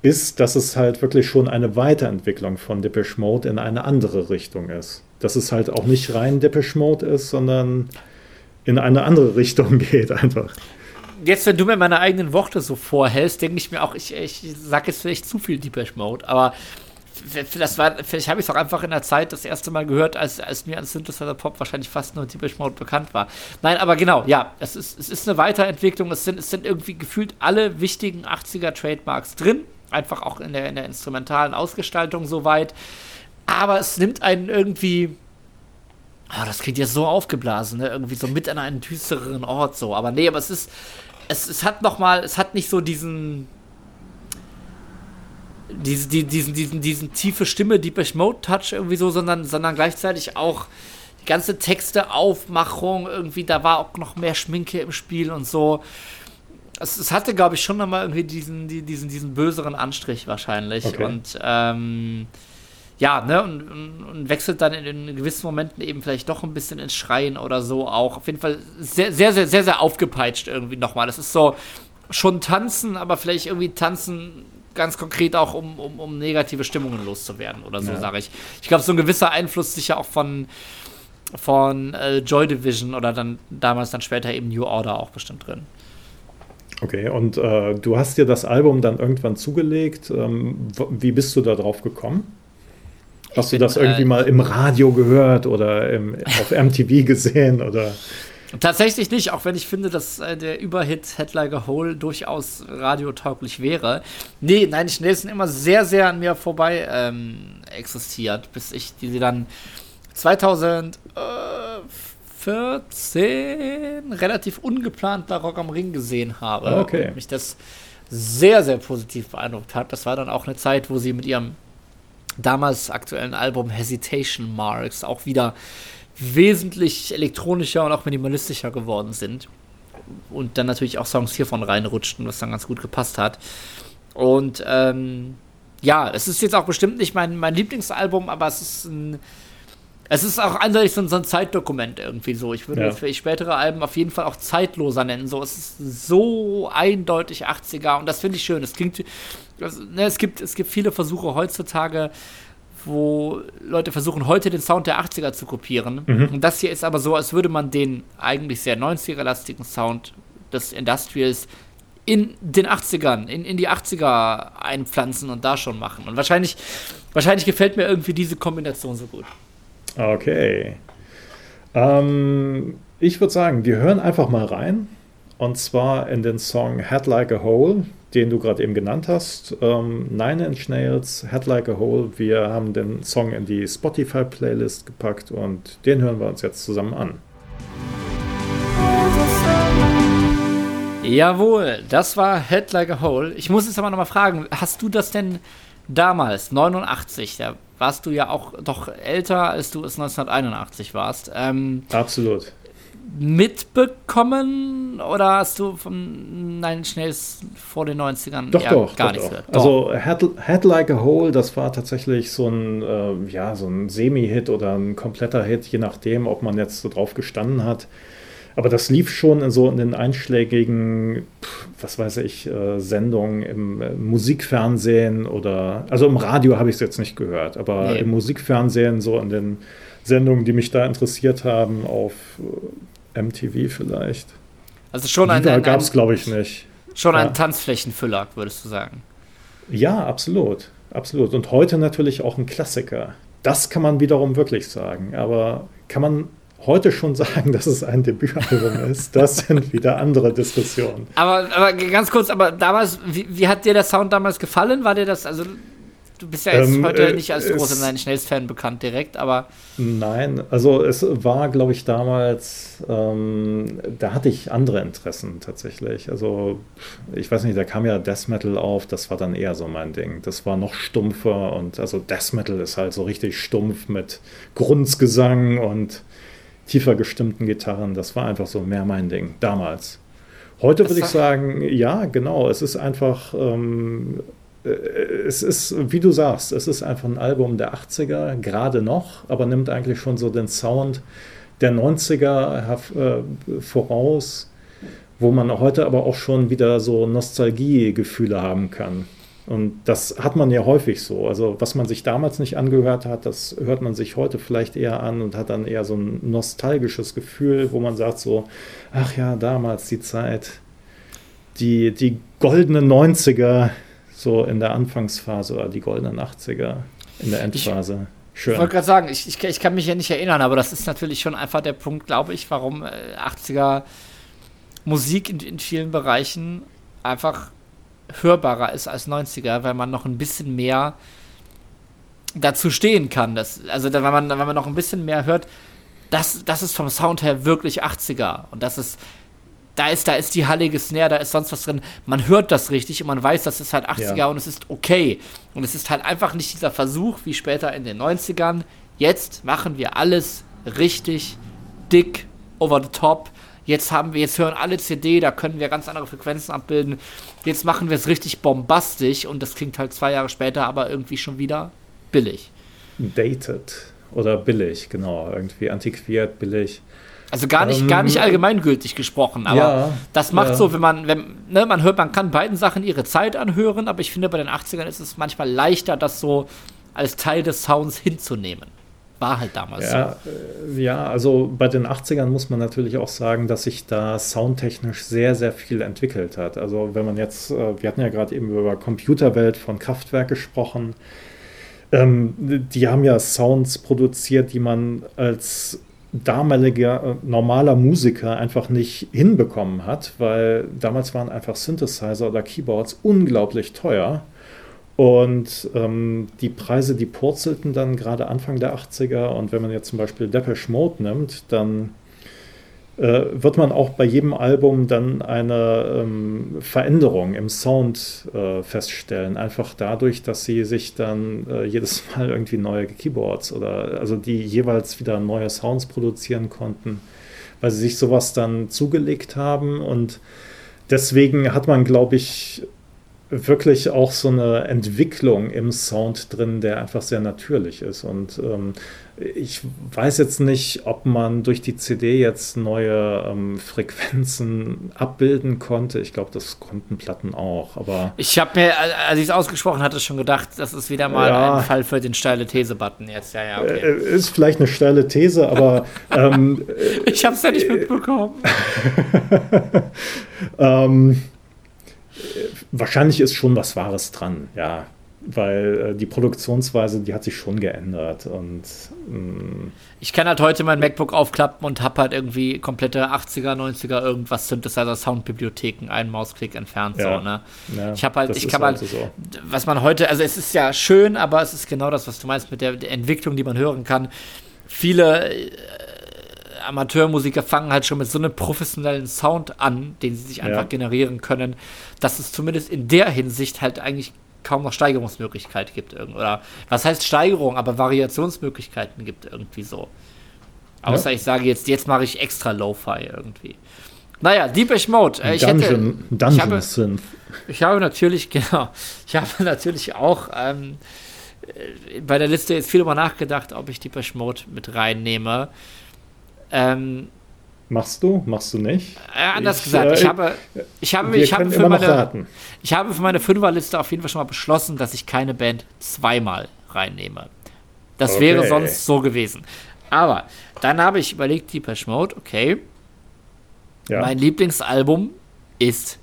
Speaker 1: ist, dass es halt wirklich schon eine Weiterentwicklung von Depeche Mode in eine andere Richtung ist. Dass es halt auch nicht rein Depeche Mode ist, sondern in eine andere Richtung [laughs] geht einfach
Speaker 2: jetzt, wenn du mir meine eigenen Worte so vorhältst, denke ich mir auch, ich, ich sage jetzt vielleicht zu viel Deepesh Mode, aber das war, vielleicht habe ich es auch einfach in der Zeit das erste Mal gehört, als, als mir an Synthesizer Pop wahrscheinlich fast nur Deepesh Mode bekannt war. Nein, aber genau, ja, es ist, es ist eine Weiterentwicklung. Es sind, es sind irgendwie gefühlt alle wichtigen 80er Trademarks drin. Einfach auch in der, in der instrumentalen Ausgestaltung soweit. Aber es nimmt einen irgendwie Oh, das klingt jetzt so aufgeblasen, ne? Irgendwie so mit an einen düstereren Ort so. Aber nee, aber es ist, es, es hat noch mal, es hat nicht so diesen, diesen, diesen, diesen, diesen tiefe Stimme, Deepish Mode Touch irgendwie so, sondern, sondern gleichzeitig auch die ganze Texte, Aufmachung irgendwie, da war auch noch mehr Schminke im Spiel und so. Es, es hatte, glaube ich, schon noch mal irgendwie diesen, diesen, diesen böseren Anstrich wahrscheinlich. Okay. Und ähm, ja, ne, und, und, und, wechselt dann in, in, gewissen Momenten eben vielleicht doch ein bisschen ins Schreien oder so auch. Auf jeden Fall sehr, sehr, sehr, sehr, sehr aufgepeitscht irgendwie nochmal. Das ist so schon tanzen, aber vielleicht irgendwie tanzen ganz konkret auch, um, um, um negative Stimmungen loszuwerden oder so, ja. sage ich. Ich glaube, so ein gewisser Einfluss sicher auch von, von äh, Joy Division oder dann damals dann später eben New Order auch bestimmt drin.
Speaker 1: Okay, und äh, du hast dir das Album dann irgendwann zugelegt. Ähm, wie bist du da drauf gekommen? Hast du das irgendwie äh, mal im Radio gehört oder im, auf [laughs] MTV gesehen oder?
Speaker 2: Tatsächlich nicht, auch wenn ich finde, dass äh, der Überhit Head Like a Hole durchaus radiotauglich wäre. Nee, nein, schnell sind immer sehr, sehr an mir vorbei ähm, existiert, bis ich die dann 2014 relativ ungeplant bei Rock am Ring gesehen habe.
Speaker 1: Okay.
Speaker 2: Und mich das sehr, sehr positiv beeindruckt hat. Das war dann auch eine Zeit, wo sie mit ihrem damals aktuellen Album Hesitation Marks auch wieder wesentlich elektronischer und auch minimalistischer geworden sind. Und dann natürlich auch Songs hiervon reinrutschten, was dann ganz gut gepasst hat. Und ähm, ja, es ist jetzt auch bestimmt nicht mein, mein Lieblingsalbum, aber es ist ein es ist auch eindeutig so, so ein Zeitdokument irgendwie so. Ich würde ja. für spätere Alben auf jeden Fall auch zeitloser nennen. So, es ist so eindeutig 80er und das finde ich schön. Es klingt, also, ne, es gibt, es gibt viele Versuche heutzutage, wo Leute versuchen, heute den Sound der 80er zu kopieren. Mhm. Und das hier ist aber so, als würde man den eigentlich sehr 90er-lastigen Sound des Industrials in den 80ern, in, in die 80er einpflanzen und da schon machen. Und wahrscheinlich, wahrscheinlich gefällt mir irgendwie diese Kombination so gut.
Speaker 1: Okay. Ähm, ich würde sagen, wir hören einfach mal rein. Und zwar in den Song Head Like a Hole, den du gerade eben genannt hast. Ähm, Nine Inch Nails, Head Like a Hole. Wir haben den Song in die Spotify-Playlist gepackt und den hören wir uns jetzt zusammen an.
Speaker 2: Jawohl, das war Head Like a Hole. Ich muss jetzt aber nochmal fragen, hast du das denn damals, 89, da warst du ja auch doch älter, als du es 1981 warst. Ähm,
Speaker 1: Absolut.
Speaker 2: Mitbekommen oder hast du von Nein Schnells vor den 90ern
Speaker 1: doch, doch, gar doch, nichts doch. Also Head, Head, Like a Hole, das war tatsächlich so ein, äh, ja, so ein Semi-Hit oder ein kompletter Hit, je nachdem, ob man jetzt so drauf gestanden hat. Aber das lief schon so in den einschlägigen, was weiß ich, äh, Sendungen im äh, Musikfernsehen oder, also im Radio habe ich es jetzt nicht gehört, aber nee. im Musikfernsehen, so in den Sendungen, die mich da interessiert haben, auf äh, MTV vielleicht.
Speaker 2: Also schon ein. Da
Speaker 1: gab es, glaube ich, nicht.
Speaker 2: Schon ja. ein Tanzflächenfüller, würdest du sagen?
Speaker 1: Ja, absolut. Absolut. Und heute natürlich auch ein Klassiker. das kann man wiederum wirklich sagen. Aber kann man heute schon sagen, dass es ein Debütalbum ist, das sind wieder andere Diskussionen.
Speaker 2: Aber, aber ganz kurz, aber damals, wie, wie, hat dir der Sound damals gefallen? War dir das, also du bist ja jetzt ähm, heute äh, nicht als großer Nine Schnells Fan bekannt direkt, aber.
Speaker 1: Nein, also es war, glaube ich, damals, ähm, da hatte ich andere Interessen tatsächlich. Also ich weiß nicht, da kam ja Death Metal auf, das war dann eher so mein Ding. Das war noch stumpfer und also Death Metal ist halt so richtig stumpf mit Grundgesang und tiefer gestimmten Gitarren. Das war einfach so mehr mein Ding damals. Heute würde ich sagen, ja, genau. Es ist einfach, ähm, äh, es ist, wie du sagst, es ist einfach ein Album der 80er, gerade noch, aber nimmt eigentlich schon so den Sound der 90er äh, voraus, wo man heute aber auch schon wieder so Nostalgiegefühle haben kann. Und das hat man ja häufig so. Also was man sich damals nicht angehört hat, das hört man sich heute vielleicht eher an und hat dann eher so ein nostalgisches Gefühl, wo man sagt so, ach ja, damals die Zeit, die, die goldenen 90er, so in der Anfangsphase oder die goldenen 80er in der Endphase.
Speaker 2: Schön. Ich wollte gerade sagen, ich, ich, ich, kann mich ja nicht erinnern, aber das ist natürlich schon einfach der Punkt, glaube ich, warum äh, 80er Musik in, in vielen Bereichen einfach hörbarer ist als 90er, weil man noch ein bisschen mehr dazu stehen kann. Das, also wenn man, wenn man noch ein bisschen mehr hört, das, das ist vom Sound her wirklich 80er. Und das ist, da ist, da ist die hallige Snare, da ist sonst was drin. Man hört das richtig und man weiß, das ist halt 80er ja. und es ist okay. Und es ist halt einfach nicht dieser Versuch, wie später in den 90ern. Jetzt machen wir alles richtig dick, over the top. Jetzt haben wir, jetzt hören alle CD, da können wir ganz andere Frequenzen abbilden. Jetzt machen wir es richtig bombastisch und das klingt halt zwei Jahre später aber irgendwie schon wieder billig.
Speaker 1: Dated oder billig, genau. Irgendwie antiquiert, billig.
Speaker 2: Also gar nicht, ähm, gar nicht allgemeingültig gesprochen, aber ja, das macht ja. so, wenn man, wenn, ne, man hört, man kann beiden Sachen ihre Zeit anhören, aber ich finde, bei den 80ern ist es manchmal leichter, das so als Teil des Sounds hinzunehmen. War halt damals
Speaker 1: ja, so. Äh, ja, also bei den 80ern muss man natürlich auch sagen, dass sich da soundtechnisch sehr, sehr viel entwickelt hat. Also wenn man jetzt, äh, wir hatten ja gerade eben über Computerwelt von Kraftwerk gesprochen, ähm, die haben ja Sounds produziert, die man als damaliger äh, normaler Musiker einfach nicht hinbekommen hat, weil damals waren einfach Synthesizer oder Keyboards unglaublich teuer. Und ähm, die Preise, die purzelten dann gerade Anfang der 80er. Und wenn man jetzt zum Beispiel Depeche Mode nimmt, dann äh, wird man auch bei jedem Album dann eine ähm, Veränderung im Sound äh, feststellen. Einfach dadurch, dass sie sich dann äh, jedes [laughs] Mal irgendwie neue Keyboards oder also die jeweils wieder neue Sounds produzieren konnten, weil sie sich sowas dann zugelegt haben. Und deswegen hat man, glaube ich, wirklich auch so eine Entwicklung im Sound drin, der einfach sehr natürlich ist. Und ähm, ich weiß jetzt nicht, ob man durch die CD jetzt neue ähm, Frequenzen abbilden konnte. Ich glaube, das konnten Platten auch. Aber
Speaker 2: ich habe mir, als ich es ausgesprochen hatte, schon gedacht, das ist wieder mal ja, ein Fall für den steile These-Button jetzt. Ja, ja,
Speaker 1: okay. Äh, ist vielleicht eine steile These, aber [laughs] ähm,
Speaker 2: ich habe es ja nicht mitbekommen. [laughs]
Speaker 1: ähm, wahrscheinlich ist schon was Wahres dran, ja. Weil äh, die Produktionsweise, die hat sich schon geändert. Und
Speaker 2: mm, ich kann halt heute mein MacBook aufklappen und habe halt irgendwie komplette 80er, 90er irgendwas Synthesizer Soundbibliotheken, einen Mausklick entfernt. Ja. So, ne? Ja, ich habe halt, ich kann halt, so. was man heute, also es ist ja schön, aber es ist genau das, was du meinst mit der, der Entwicklung, die man hören kann. Viele äh, Amateurmusiker fangen halt schon mit so einem professionellen Sound an, den sie sich einfach ja. generieren können, dass es zumindest in der Hinsicht halt eigentlich kaum noch Steigerungsmöglichkeit gibt. Oder was heißt Steigerung, aber Variationsmöglichkeiten gibt irgendwie so. Außer ja. ich sage jetzt, jetzt mache ich extra Lo-Fi irgendwie. Naja, Deepish Mode.
Speaker 1: Äh, ich Dungeon, hätte, Dungeon ich habe, Synth.
Speaker 2: Ich habe natürlich, [laughs] genau, ich habe natürlich auch ähm, äh, bei der Liste jetzt viel darüber nachgedacht, ob ich Deepish Mode mit reinnehme. Ähm,
Speaker 1: Machst du? Machst du nicht?
Speaker 2: Äh, anders ich, gesagt, ich äh, habe, ich habe, ich habe, für meine, ich habe für meine Fünferliste auf jeden Fall schon mal beschlossen, dass ich keine Band zweimal reinnehme. Das okay. wäre sonst so gewesen. Aber dann habe ich überlegt, Deepesh Mode, okay. Ja. Mein Lieblingsalbum ist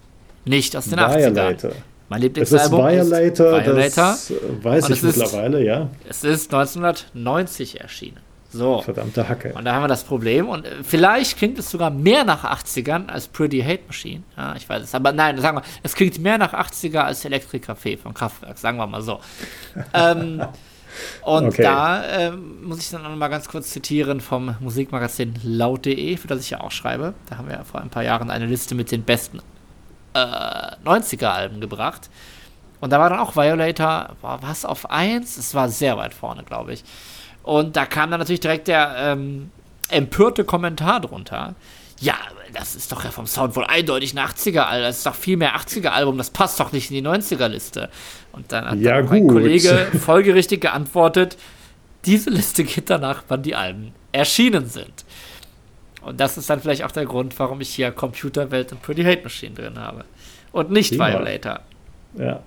Speaker 2: nicht aus den Violator. 80ern. Mein Lieblingsalbum
Speaker 1: es ist Violator,
Speaker 2: ist Violator.
Speaker 1: das weiß ich mittlerweile,
Speaker 2: ist,
Speaker 1: ja.
Speaker 2: Es ist 1990 erschienen. So.
Speaker 1: Verdammte Hacke.
Speaker 2: Und da haben wir das Problem. Und äh, vielleicht klingt es sogar mehr nach 80ern als Pretty Hate Machine. Ja, ich weiß es. Aber nein, sagen wir, es klingt mehr nach 80er als Electric Café von Kraftwerk, sagen wir mal so. [laughs] ähm, und okay. da ähm, muss ich dann noch mal ganz kurz zitieren vom Musikmagazin laut.de, für das ich ja auch schreibe. Da haben wir ja vor ein paar Jahren eine Liste mit den besten äh, 90er-Alben gebracht. Und da war dann auch Violator, war was auf 1? Es war sehr weit vorne, glaube ich. Und da kam dann natürlich direkt der ähm, empörte Kommentar drunter. Ja, das ist doch ja vom Sound wohl eindeutig ein 80er-Album. Das ist doch viel mehr 80er-Album. Das passt doch nicht in die 90er-Liste. Und dann hat
Speaker 1: ja,
Speaker 2: dann mein Kollege [laughs] folgerichtig geantwortet: Diese Liste geht danach, wann die Alben erschienen sind. Und das ist dann vielleicht auch der Grund, warum ich hier Computerwelt und Pretty Hate Machine drin habe. Und nicht Prima. Violator.
Speaker 1: Ja.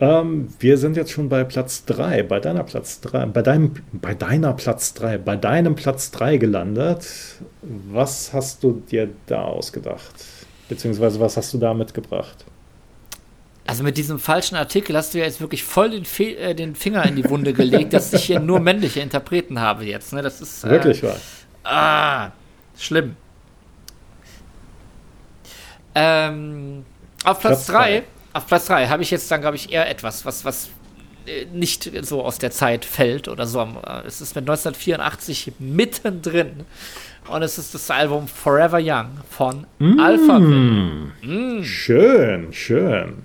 Speaker 1: Ähm, wir sind jetzt schon bei Platz 3, bei deiner Platz 3, bei deinem, bei deiner Platz 3, bei deinem Platz 3 gelandet. Was hast du dir da ausgedacht? Beziehungsweise was hast du da mitgebracht?
Speaker 2: Also mit diesem falschen Artikel hast du ja jetzt wirklich voll den, Fe äh, den Finger in die Wunde gelegt, dass ich hier nur männliche Interpreten habe jetzt. Ne? Das ist
Speaker 1: äh, wirklich wahr.
Speaker 2: Ah, schlimm. Ähm, auf Platz 3 auf Platz 3 habe ich jetzt dann, glaube ich, eher etwas, was, was äh, nicht so aus der Zeit fällt oder so. Äh, es ist mit 1984 mittendrin. Und es ist das Album Forever Young von mm. Alphaville.
Speaker 1: Mm. Schön, schön.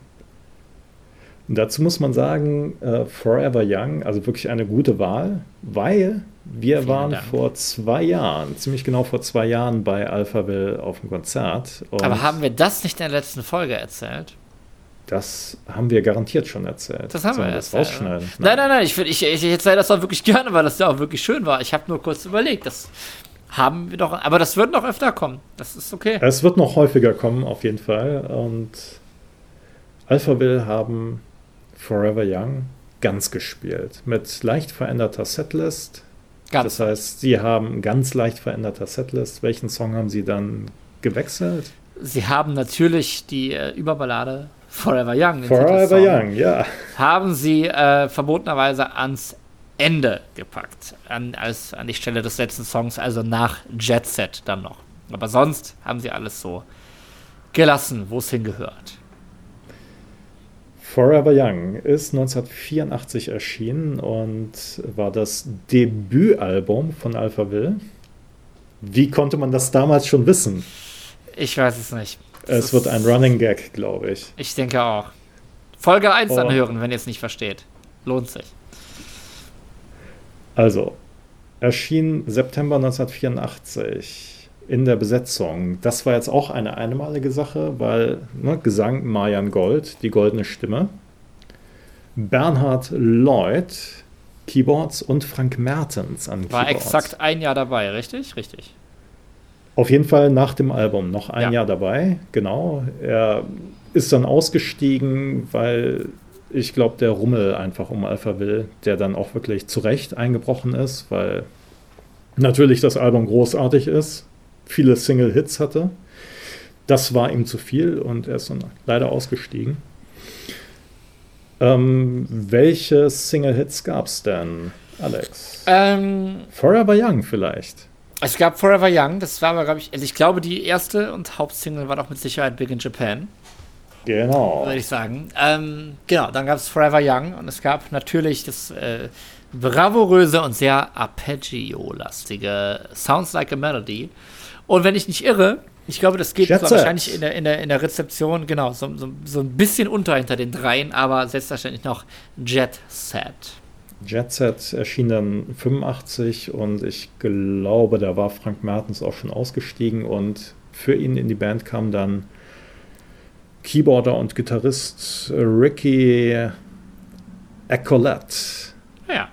Speaker 1: Und dazu muss man sagen, uh, Forever Young, also wirklich eine gute Wahl, weil wir Vielen waren Dank. vor zwei Jahren, ziemlich genau vor zwei Jahren bei Alphaville auf dem Konzert.
Speaker 2: Aber haben wir das nicht in der letzten Folge erzählt?
Speaker 1: Das haben wir garantiert schon erzählt.
Speaker 2: Das haben Sollen wir das
Speaker 1: rausschneiden.
Speaker 2: Nein, nein, nein, ich, ich, ich, ich erzähle das auch wirklich gerne, weil das ja auch wirklich schön war. Ich habe nur kurz überlegt, das haben wir doch, aber das wird noch öfter kommen. Das ist okay.
Speaker 1: Es wird noch häufiger kommen, auf jeden Fall. Und Alphaville haben Forever Young ganz gespielt. Mit leicht veränderter Setlist. Ganz. Das heißt, sie haben ganz leicht veränderter Setlist. Welchen Song haben sie dann gewechselt?
Speaker 2: Sie haben natürlich die äh, Überballade Forever Young.
Speaker 1: Forever Young, ja.
Speaker 2: Haben sie äh, verbotenerweise ans Ende gepackt. An, als, an die Stelle des letzten Songs, also nach Jet Set dann noch. Aber sonst haben sie alles so gelassen, wo es hingehört.
Speaker 1: Forever Young ist 1984 erschienen und war das Debütalbum von Alphaville. Wie konnte man das damals schon wissen?
Speaker 2: Ich weiß es nicht.
Speaker 1: Es wird ein Running Gag, glaube ich.
Speaker 2: Ich denke auch. Folge 1 oh. anhören, wenn ihr es nicht versteht. Lohnt sich.
Speaker 1: Also, erschien September 1984 in der Besetzung. Das war jetzt auch eine einmalige Sache, weil ne, Gesang Marian Gold, die goldene Stimme. Bernhard Lloyd, Keyboards und Frank Mertens an
Speaker 2: War Keyboards. exakt ein Jahr dabei, richtig? Richtig.
Speaker 1: Auf jeden Fall nach dem Album noch ein ja. Jahr dabei, genau. Er ist dann ausgestiegen, weil ich glaube, der Rummel einfach um Alpha Will, der dann auch wirklich zu Recht eingebrochen ist, weil natürlich das Album großartig ist, viele Single-Hits hatte. Das war ihm zu viel und er ist dann leider ausgestiegen. Ähm, welche Single-Hits gab es denn, Alex?
Speaker 2: Ähm,
Speaker 1: Forever Young vielleicht.
Speaker 2: Es gab Forever Young, das war aber, glaube ich, also ich glaube, die erste und Hauptsingle war doch mit Sicherheit Big in Japan.
Speaker 1: Genau.
Speaker 2: Würde ich sagen. Ähm, genau, dann gab es Forever Young und es gab natürlich das äh, bravouröse und sehr Arpeggio-lastige Sounds Like a Melody. Und wenn ich nicht irre, ich glaube, das geht wahrscheinlich in der, in, der, in der Rezeption, genau, so, so, so ein bisschen unter hinter den dreien, aber selbstverständlich noch Jet Set.
Speaker 1: Jet Set erschien dann 85 und ich glaube, da war Frank Mertens auch schon ausgestiegen und für ihn in die Band kam dann Keyboarder und Gitarrist Ricky Ecolette.
Speaker 2: Ja.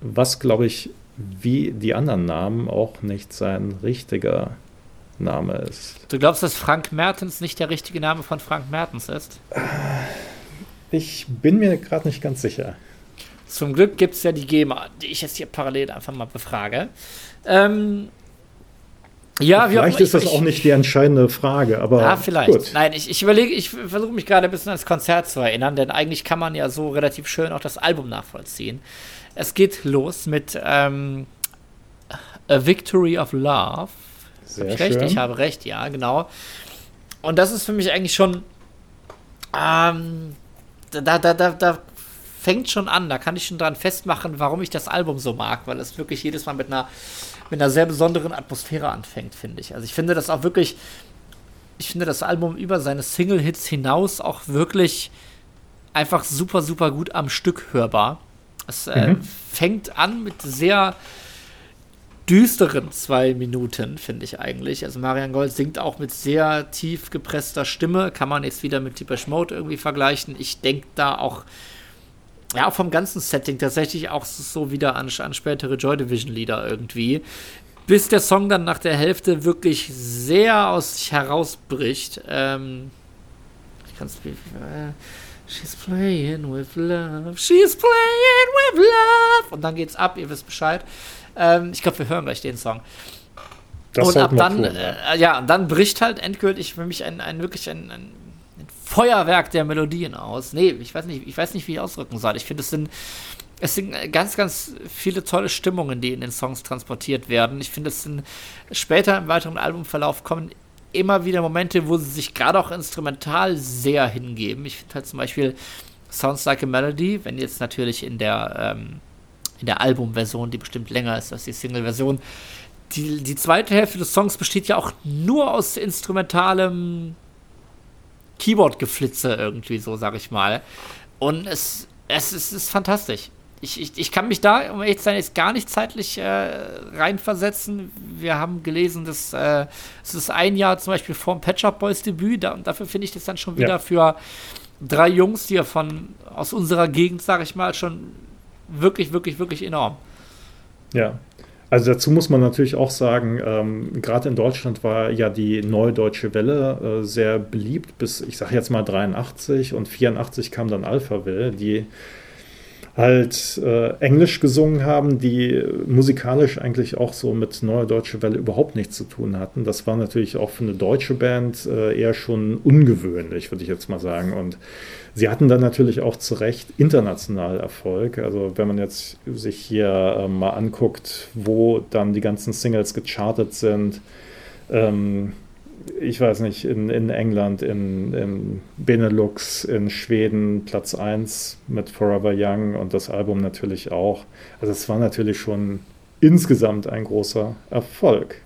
Speaker 1: Was, glaube ich, wie die anderen Namen auch nicht sein richtiger Name ist.
Speaker 2: Du glaubst, dass Frank Mertens nicht der richtige Name von Frank Mertens ist?
Speaker 1: Ich bin mir gerade nicht ganz sicher.
Speaker 2: Zum Glück gibt es ja die GEMA, die ich jetzt hier parallel einfach mal befrage. Ähm,
Speaker 1: Ja, vielleicht ist das ich, auch nicht die entscheidende Frage, aber.
Speaker 2: Ja, vielleicht. Gut. Nein, ich, ich überlege, ich versuche mich gerade ein bisschen ans Konzert zu erinnern, denn eigentlich kann man ja so relativ schön auch das Album nachvollziehen. Es geht los mit ähm, A Victory of Love. Sehr hab ich schön. recht? Ich habe recht, ja, genau. Und das ist für mich eigentlich schon. Ähm, da, da, da, da fängt schon an, da kann ich schon dran festmachen, warum ich das Album so mag, weil es wirklich jedes Mal mit einer, mit einer sehr besonderen Atmosphäre anfängt, finde ich. Also ich finde das auch wirklich, ich finde das Album über seine Single-Hits hinaus auch wirklich einfach super, super gut am Stück hörbar. Es äh, mhm. fängt an mit sehr düsteren zwei Minuten, finde ich eigentlich. Also Marian Gold singt auch mit sehr tief gepresster Stimme. Kann man jetzt wieder mit Deepesh Mode irgendwie vergleichen. Ich denke da auch, ja, auch vom ganzen Setting tatsächlich auch so wieder an, an spätere Joy Division Lieder irgendwie. Bis der Song dann nach der Hälfte wirklich sehr aus sich herausbricht. Ähm, ich kann es. Äh, She's playing with love. She's playing with love. Und dann geht's ab, ihr wisst Bescheid. Ähm, ich glaube, wir hören gleich den Song. Das und ab dann, ja. Äh, ja, und dann bricht halt endgültig für mich ein, ein wirklich ein, ein, Feuerwerk der Melodien aus. Nee, ich weiß nicht, ich weiß nicht, wie ich ausdrücken soll. Ich finde, es sind, es sind ganz, ganz viele tolle Stimmungen, die in den Songs transportiert werden. Ich finde, es sind später im weiteren Albumverlauf kommen immer wieder Momente, wo sie sich gerade auch instrumental sehr hingeben. Ich finde halt zum Beispiel Sounds Like a Melody, wenn jetzt natürlich in der ähm, in der Albumversion, die bestimmt länger ist als die Single-Version. Die, die zweite Hälfte des Songs besteht ja auch nur aus instrumentalem Keyboard-Geflitze irgendwie so, sag ich mal. Und es, es, es ist fantastisch. Ich, ich, ich kann mich da, um ehrlich zu sein, jetzt gar nicht zeitlich äh, reinversetzen. Wir haben gelesen, dass äh, es ist ein Jahr zum Beispiel vor dem Patch Up Boys Debüt. Da, und dafür finde ich das dann schon wieder ja. für drei Jungs, die ja von aus unserer Gegend, sag ich mal, schon wirklich, wirklich, wirklich enorm.
Speaker 1: Ja. Also dazu muss man natürlich auch sagen, ähm, gerade in Deutschland war ja die Neue Deutsche Welle äh, sehr beliebt bis, ich sage jetzt mal 83 und 84 kam dann Alpha Welle, die halt äh, Englisch gesungen haben, die musikalisch eigentlich auch so mit Neue Deutsche Welle überhaupt nichts zu tun hatten. Das war natürlich auch für eine deutsche Band äh, eher schon ungewöhnlich, würde ich jetzt mal sagen. Und sie hatten dann natürlich auch zu Recht international Erfolg. Also wenn man jetzt sich hier äh, mal anguckt, wo dann die ganzen Singles gechartet sind, ähm, ich weiß nicht, in, in England, in, in Benelux, in Schweden Platz 1 mit Forever Young und das Album natürlich auch. Also es war natürlich schon insgesamt ein großer Erfolg.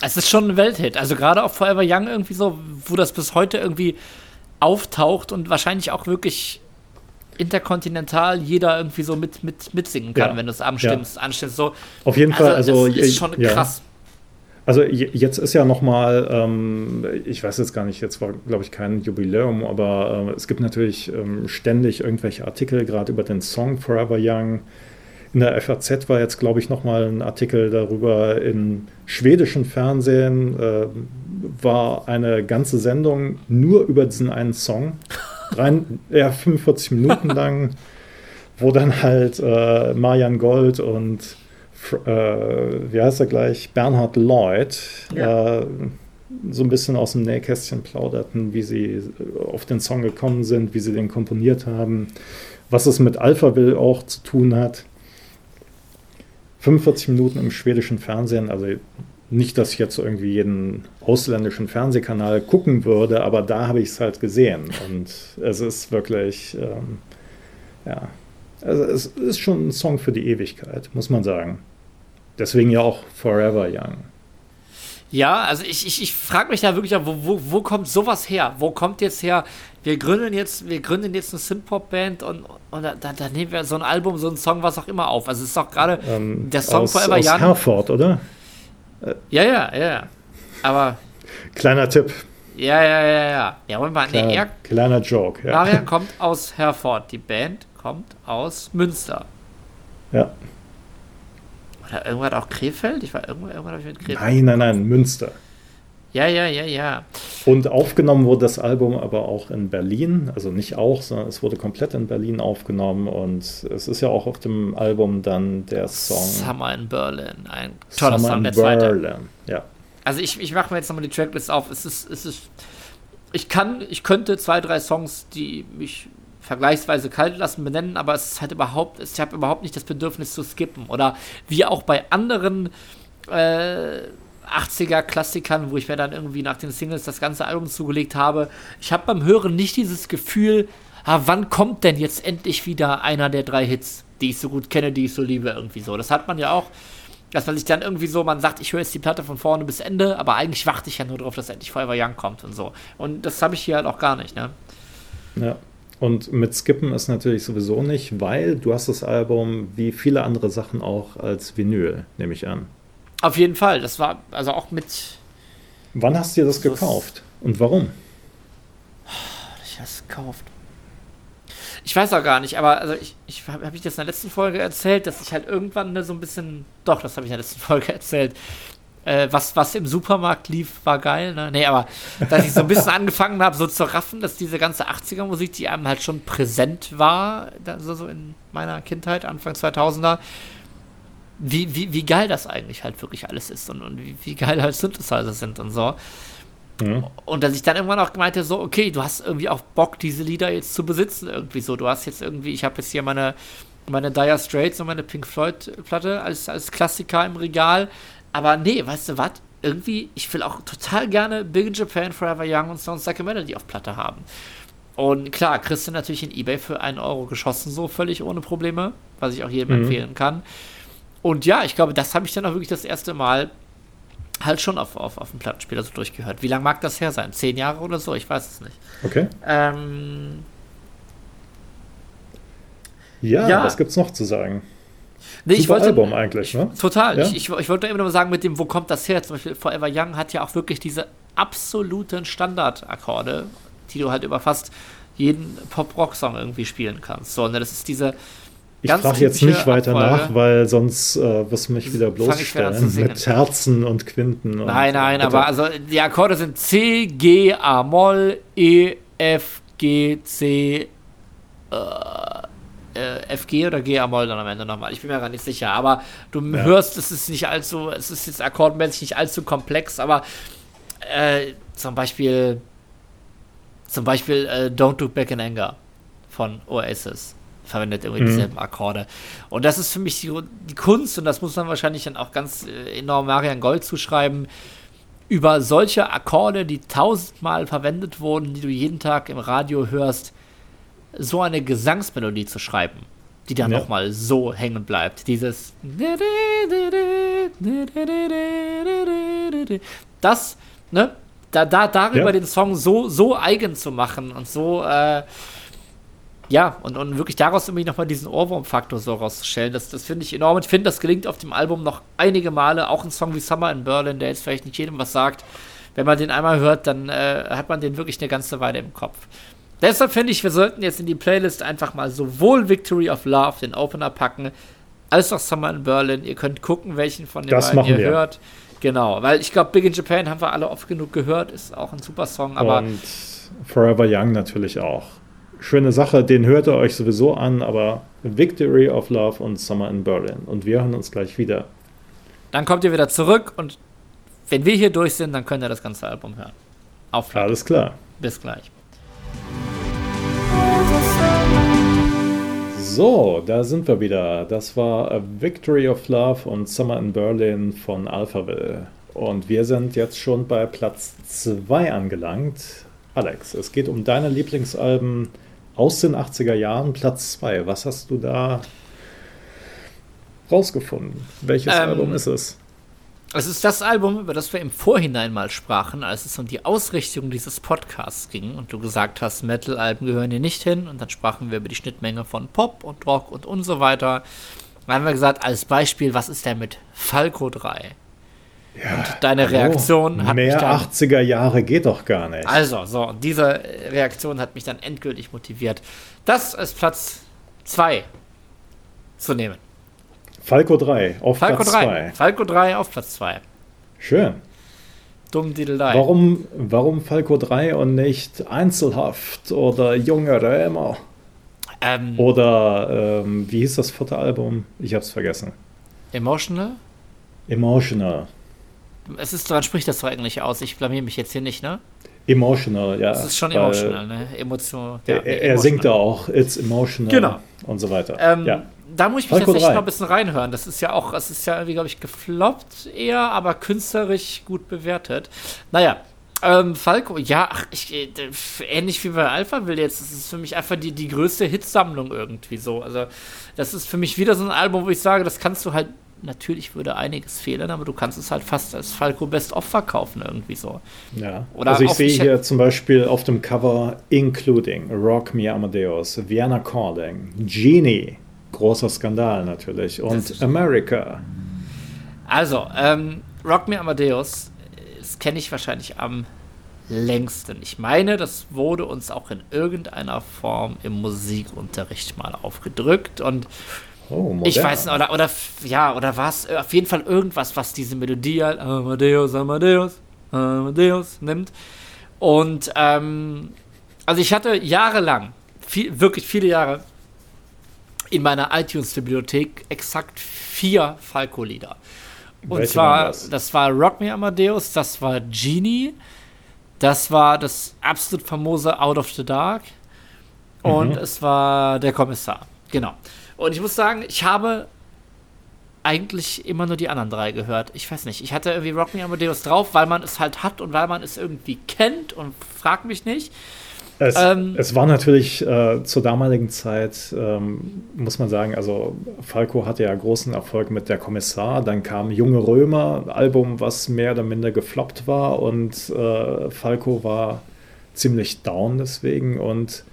Speaker 2: Es ist schon ein Welthit. Also gerade auch Forever Young irgendwie so, wo das bis heute irgendwie auftaucht und wahrscheinlich auch wirklich interkontinental jeder irgendwie so mit, mit, mitsingen kann, ja. wenn du es anstimmst, ja. anstimmst. So.
Speaker 1: Auf jeden also Fall, also
Speaker 2: ist schon ja. krass.
Speaker 1: Also jetzt ist ja nochmal, ähm, ich weiß jetzt gar nicht, jetzt war glaube ich kein Jubiläum, aber äh, es gibt natürlich ähm, ständig irgendwelche Artikel, gerade über den Song Forever Young. In der FAZ war jetzt glaube ich nochmal ein Artikel darüber. In schwedischen Fernsehen äh, war eine ganze Sendung nur über diesen einen Song, rein, [laughs] ja, 45 Minuten lang, wo dann halt äh, Marian Gold und äh, wie heißt er gleich, Bernhard Lloyd, ja. äh, so ein bisschen aus dem Nähkästchen plauderten, wie sie auf den Song gekommen sind, wie sie den komponiert haben, was es mit Alphaville auch zu tun hat. 45 Minuten im schwedischen Fernsehen, also nicht, dass ich jetzt irgendwie jeden ausländischen Fernsehkanal gucken würde, aber da habe ich es halt gesehen. Und es ist wirklich, ähm, ja, also es ist schon ein Song für die Ewigkeit, muss man sagen. Deswegen ja auch Forever Young.
Speaker 2: Ja, also ich, ich, ich frage mich da wirklich, wo, wo, wo kommt sowas her? Wo kommt jetzt her? Wir gründen jetzt, wir gründen jetzt eine Synthpop-Band und, und da, da, nehmen wir so ein Album, so ein Song, was auch immer auf. Also es ist auch gerade ähm, der Song
Speaker 1: aus,
Speaker 2: Forever
Speaker 1: aus Young. Herford, oder?
Speaker 2: Ja, ja, ja. Aber.
Speaker 1: Kleiner Tipp.
Speaker 2: Ja, ja, ja, ja. Ja, Moment mal,
Speaker 1: kleiner, nee, er, kleiner Joke.
Speaker 2: Ja. Marian kommt aus Herford. Die Band kommt aus Münster.
Speaker 1: Ja.
Speaker 2: Oder irgendwann auch Krefeld? Ich war irgendwann, irgendwann ich mit
Speaker 1: Krefeld. Nein, nein, nein, Münster.
Speaker 2: Ja, ja, ja, ja.
Speaker 1: Und aufgenommen wurde das Album aber auch in Berlin. Also nicht auch, sondern es wurde komplett in Berlin aufgenommen. Und es ist ja auch auf dem Album dann der Song
Speaker 2: Summer in Berlin. Ein toller
Speaker 1: Summer
Speaker 2: Song,
Speaker 1: der zweite. Berlin, ja.
Speaker 2: Also ich, ich mache mir jetzt nochmal die Tracklist auf. Es ist, es ist. Ich kann, ich könnte zwei, drei Songs, die mich vergleichsweise kalt lassen, benennen, aber es ist halt überhaupt, ich habe überhaupt nicht das Bedürfnis zu skippen. Oder wie auch bei anderen äh, 80er-Klassikern, wo ich mir dann irgendwie nach den Singles das ganze Album zugelegt habe. Ich habe beim Hören nicht dieses Gefühl, ah, wann kommt denn jetzt endlich wieder einer der drei Hits, die ich so gut kenne, die ich so liebe, irgendwie so. Das hat man ja auch, dass man sich dann irgendwie so, man sagt, ich höre jetzt die Platte von vorne bis Ende, aber eigentlich warte ich ja nur darauf, dass endlich Forever Young kommt und so. Und das habe ich hier halt auch gar nicht, ne?
Speaker 1: Ja. Und mit Skippen ist natürlich sowieso nicht, weil du hast das Album wie viele andere Sachen auch als Vinyl, nehme ich an.
Speaker 2: Auf jeden Fall. Das war also auch mit.
Speaker 1: Wann hast du dir das gekauft und warum?
Speaker 2: Ich habe es gekauft. Ich weiß auch gar nicht, aber also ich, ich habe hab ich das in der letzten Folge erzählt, dass ich halt irgendwann ne, so ein bisschen. Doch, das habe ich in der letzten [laughs] Folge erzählt. Äh, was, was im Supermarkt lief, war geil, ne? Nee, aber dass ich so ein bisschen [laughs] angefangen habe, so zu raffen, dass diese ganze 80er-Musik, die einem halt schon präsent war, so, so in meiner Kindheit, Anfang 2000er, wie, wie, wie geil das eigentlich halt wirklich alles ist und, und wie, wie geil halt Synthesizer sind und so. Mhm. Und dass ich dann irgendwann auch gemeinte, so, okay, du hast irgendwie auch Bock, diese Lieder jetzt zu besitzen, irgendwie so. Du hast jetzt irgendwie, ich habe jetzt hier meine, meine Dire Straits und meine Pink Floyd-Platte als, als Klassiker im Regal. Aber nee, weißt du was? Irgendwie, ich will auch total gerne Big in Japan, Forever Young und Sounds Like a Melody auf Platte haben. Und klar, kriegst du natürlich in Ebay für einen Euro geschossen, so völlig ohne Probleme, was ich auch jedem mhm. empfehlen kann. Und ja, ich glaube, das habe ich dann auch wirklich das erste Mal halt schon auf, auf, auf dem Plattenspieler so durchgehört. Wie lange mag das her sein? Zehn Jahre oder so? Ich weiß es nicht.
Speaker 1: Okay.
Speaker 2: Ähm,
Speaker 1: ja, ja, was gibt's noch zu sagen?
Speaker 2: Nee, ich wollte,
Speaker 1: Album eigentlich, ne?
Speaker 2: Total. Ja? Ich, ich, ich, wollte nur sagen, mit dem, wo kommt das her? Zum Beispiel Forever Young hat ja auch wirklich diese absoluten Standardakkorde, die du halt über fast jeden Pop-Rock-Song irgendwie spielen kannst. So, ne, das ist diese
Speaker 1: ich frage jetzt nicht weiter Abfolge. nach, weil sonst äh, wirst du mich wieder bloßstellen mit Herzen und Quinten. Und
Speaker 2: nein, nein, aber also die Akkorde sind C, G, A Moll, E, F, G, C, äh, äh F, G oder G, A Moll dann am Ende nochmal. Ich bin mir gar nicht sicher, aber du ja. hörst, es ist nicht allzu, es ist jetzt akkordmäßig nicht allzu komplex, aber äh, zum Beispiel, zum Beispiel äh, Don't Look Back in Anger von Oasis verwendet irgendwie mhm. dieselben Akkorde. Und das ist für mich die, die, Kunst, und das muss man wahrscheinlich dann auch ganz äh, enorm Marian Gold zuschreiben, über solche Akkorde, die tausendmal verwendet wurden, die du jeden Tag im Radio hörst, so eine Gesangsmelodie zu schreiben, die dann ja. nochmal so hängen bleibt. Dieses das, ne, da, da darüber ja. den Song so, so eigen zu machen und so äh, ja, und, und wirklich daraus irgendwie nochmal diesen Ohrwurm-Faktor so rauszustellen, das, das finde ich enorm. Ich finde, das gelingt auf dem Album noch einige Male. Auch ein Song wie Summer in Berlin, der jetzt vielleicht nicht jedem was sagt. Wenn man den einmal hört, dann äh, hat man den wirklich eine ganze Weile im Kopf. Deshalb finde ich, wir sollten jetzt in die Playlist einfach mal sowohl Victory of Love, den Opener, packen, als auch Summer in Berlin. Ihr könnt gucken, welchen von den
Speaker 1: das beiden ihr wir.
Speaker 2: hört. Genau, weil ich glaube, Big in Japan haben wir alle oft genug gehört, ist auch ein super Song, aber.
Speaker 1: Und Forever Young natürlich auch schöne Sache, den hört ihr euch sowieso an, aber Victory of Love und Summer in Berlin. Und wir hören uns gleich wieder.
Speaker 2: Dann kommt ihr wieder zurück und wenn wir hier durch sind, dann könnt ihr das ganze Album hören.
Speaker 1: Auf Alles klar.
Speaker 2: Bis gleich.
Speaker 1: So, da sind wir wieder. Das war A Victory of Love und Summer in Berlin von Alphaville. Und wir sind jetzt schon bei Platz 2 angelangt. Alex, es geht um deine Lieblingsalben aus den 80er Jahren, Platz 2. Was hast du da rausgefunden? Welches ähm, Album ist es?
Speaker 2: Es ist das Album, über das wir im Vorhinein mal sprachen, als es um die Ausrichtung dieses Podcasts ging und du gesagt hast, Metal-Alben gehören hier nicht hin und dann sprachen wir über die Schnittmenge von Pop und Rock und und so weiter. Dann haben wir gesagt, als Beispiel, was ist denn mit Falco 3? Ja, und deine Reaktion
Speaker 1: hat mehr mich dann, 80er Jahre geht doch gar nicht.
Speaker 2: Also, so, diese Reaktion hat mich dann endgültig motiviert, das als Platz 2 zu nehmen.
Speaker 1: Falco 3 auf Falco Platz 2.
Speaker 2: Falco 3 auf Platz 2.
Speaker 1: Schön.
Speaker 2: Dumm Diddlei.
Speaker 1: Warum, warum Falco 3 und nicht Einzelhaft oder Junge Rämer? Ähm, oder ähm, wie hieß das vierte Album? Ich hab's vergessen.
Speaker 2: Emotional?
Speaker 1: Emotional.
Speaker 2: es ist, man spricht das so eigentlich aus. Ich blamier mich jetzt hier nicht, ne?
Speaker 1: Emotional, ja.
Speaker 2: Es ist schon emotional, ne? Emotion,
Speaker 1: ja, er, er emotional. singt da auch, it's emotional
Speaker 2: genau.
Speaker 1: und so weiter.
Speaker 2: Ähm, ja. Da muss ich mich tatsächlich noch ein bisschen reinhören. Das ist ja auch, es ist ja irgendwie, glaube ich, gefloppt eher, aber künstlerisch gut bewertet. Naja, ähm, Falco, ja, ach, ich, äh, ähnlich wie bei Alpha will jetzt, das ist für mich einfach die, die größte Hitsammlung irgendwie so. Also, das ist für mich wieder so ein Album, wo ich sage, das kannst du halt, natürlich würde einiges fehlen, aber du kannst es halt fast als Falco Best of verkaufen irgendwie so.
Speaker 1: Ja, Oder also ich sehe hier zum Beispiel auf dem Cover Including Rock Me Amadeus, Vienna Calling, Genie, großer Skandal natürlich, und America.
Speaker 2: Also, ähm, Rock Me Amadeus kenne ich wahrscheinlich am längsten. Ich meine, das wurde uns auch in irgendeiner Form im Musikunterricht mal aufgedrückt und oh, ich weiß nicht, oder, oder ja, oder war es auf jeden Fall irgendwas, was diese Melodie halt Amadeus, Amadeus, Amadeus nimmt. Und ähm, also ich hatte jahrelang, viel, wirklich viele Jahre, in meiner iTunes-Bibliothek exakt vier Falco-Lieder. Und Welche zwar, das? das war Rock Me Amadeus, das war Genie, das war das absolut famose Out of the Dark und mhm. es war der Kommissar. Genau. Und ich muss sagen, ich habe eigentlich immer nur die anderen drei gehört. Ich weiß nicht. Ich hatte irgendwie Rock Me Amadeus drauf, weil man es halt hat und weil man es irgendwie kennt und frag mich nicht.
Speaker 1: Es, ähm, es war natürlich äh, zur damaligen Zeit, ähm, muss man sagen, also Falco hatte ja großen Erfolg mit Der Kommissar. Dann kam Junge Römer, Album, was mehr oder minder gefloppt war. Und äh, Falco war ziemlich down deswegen. Und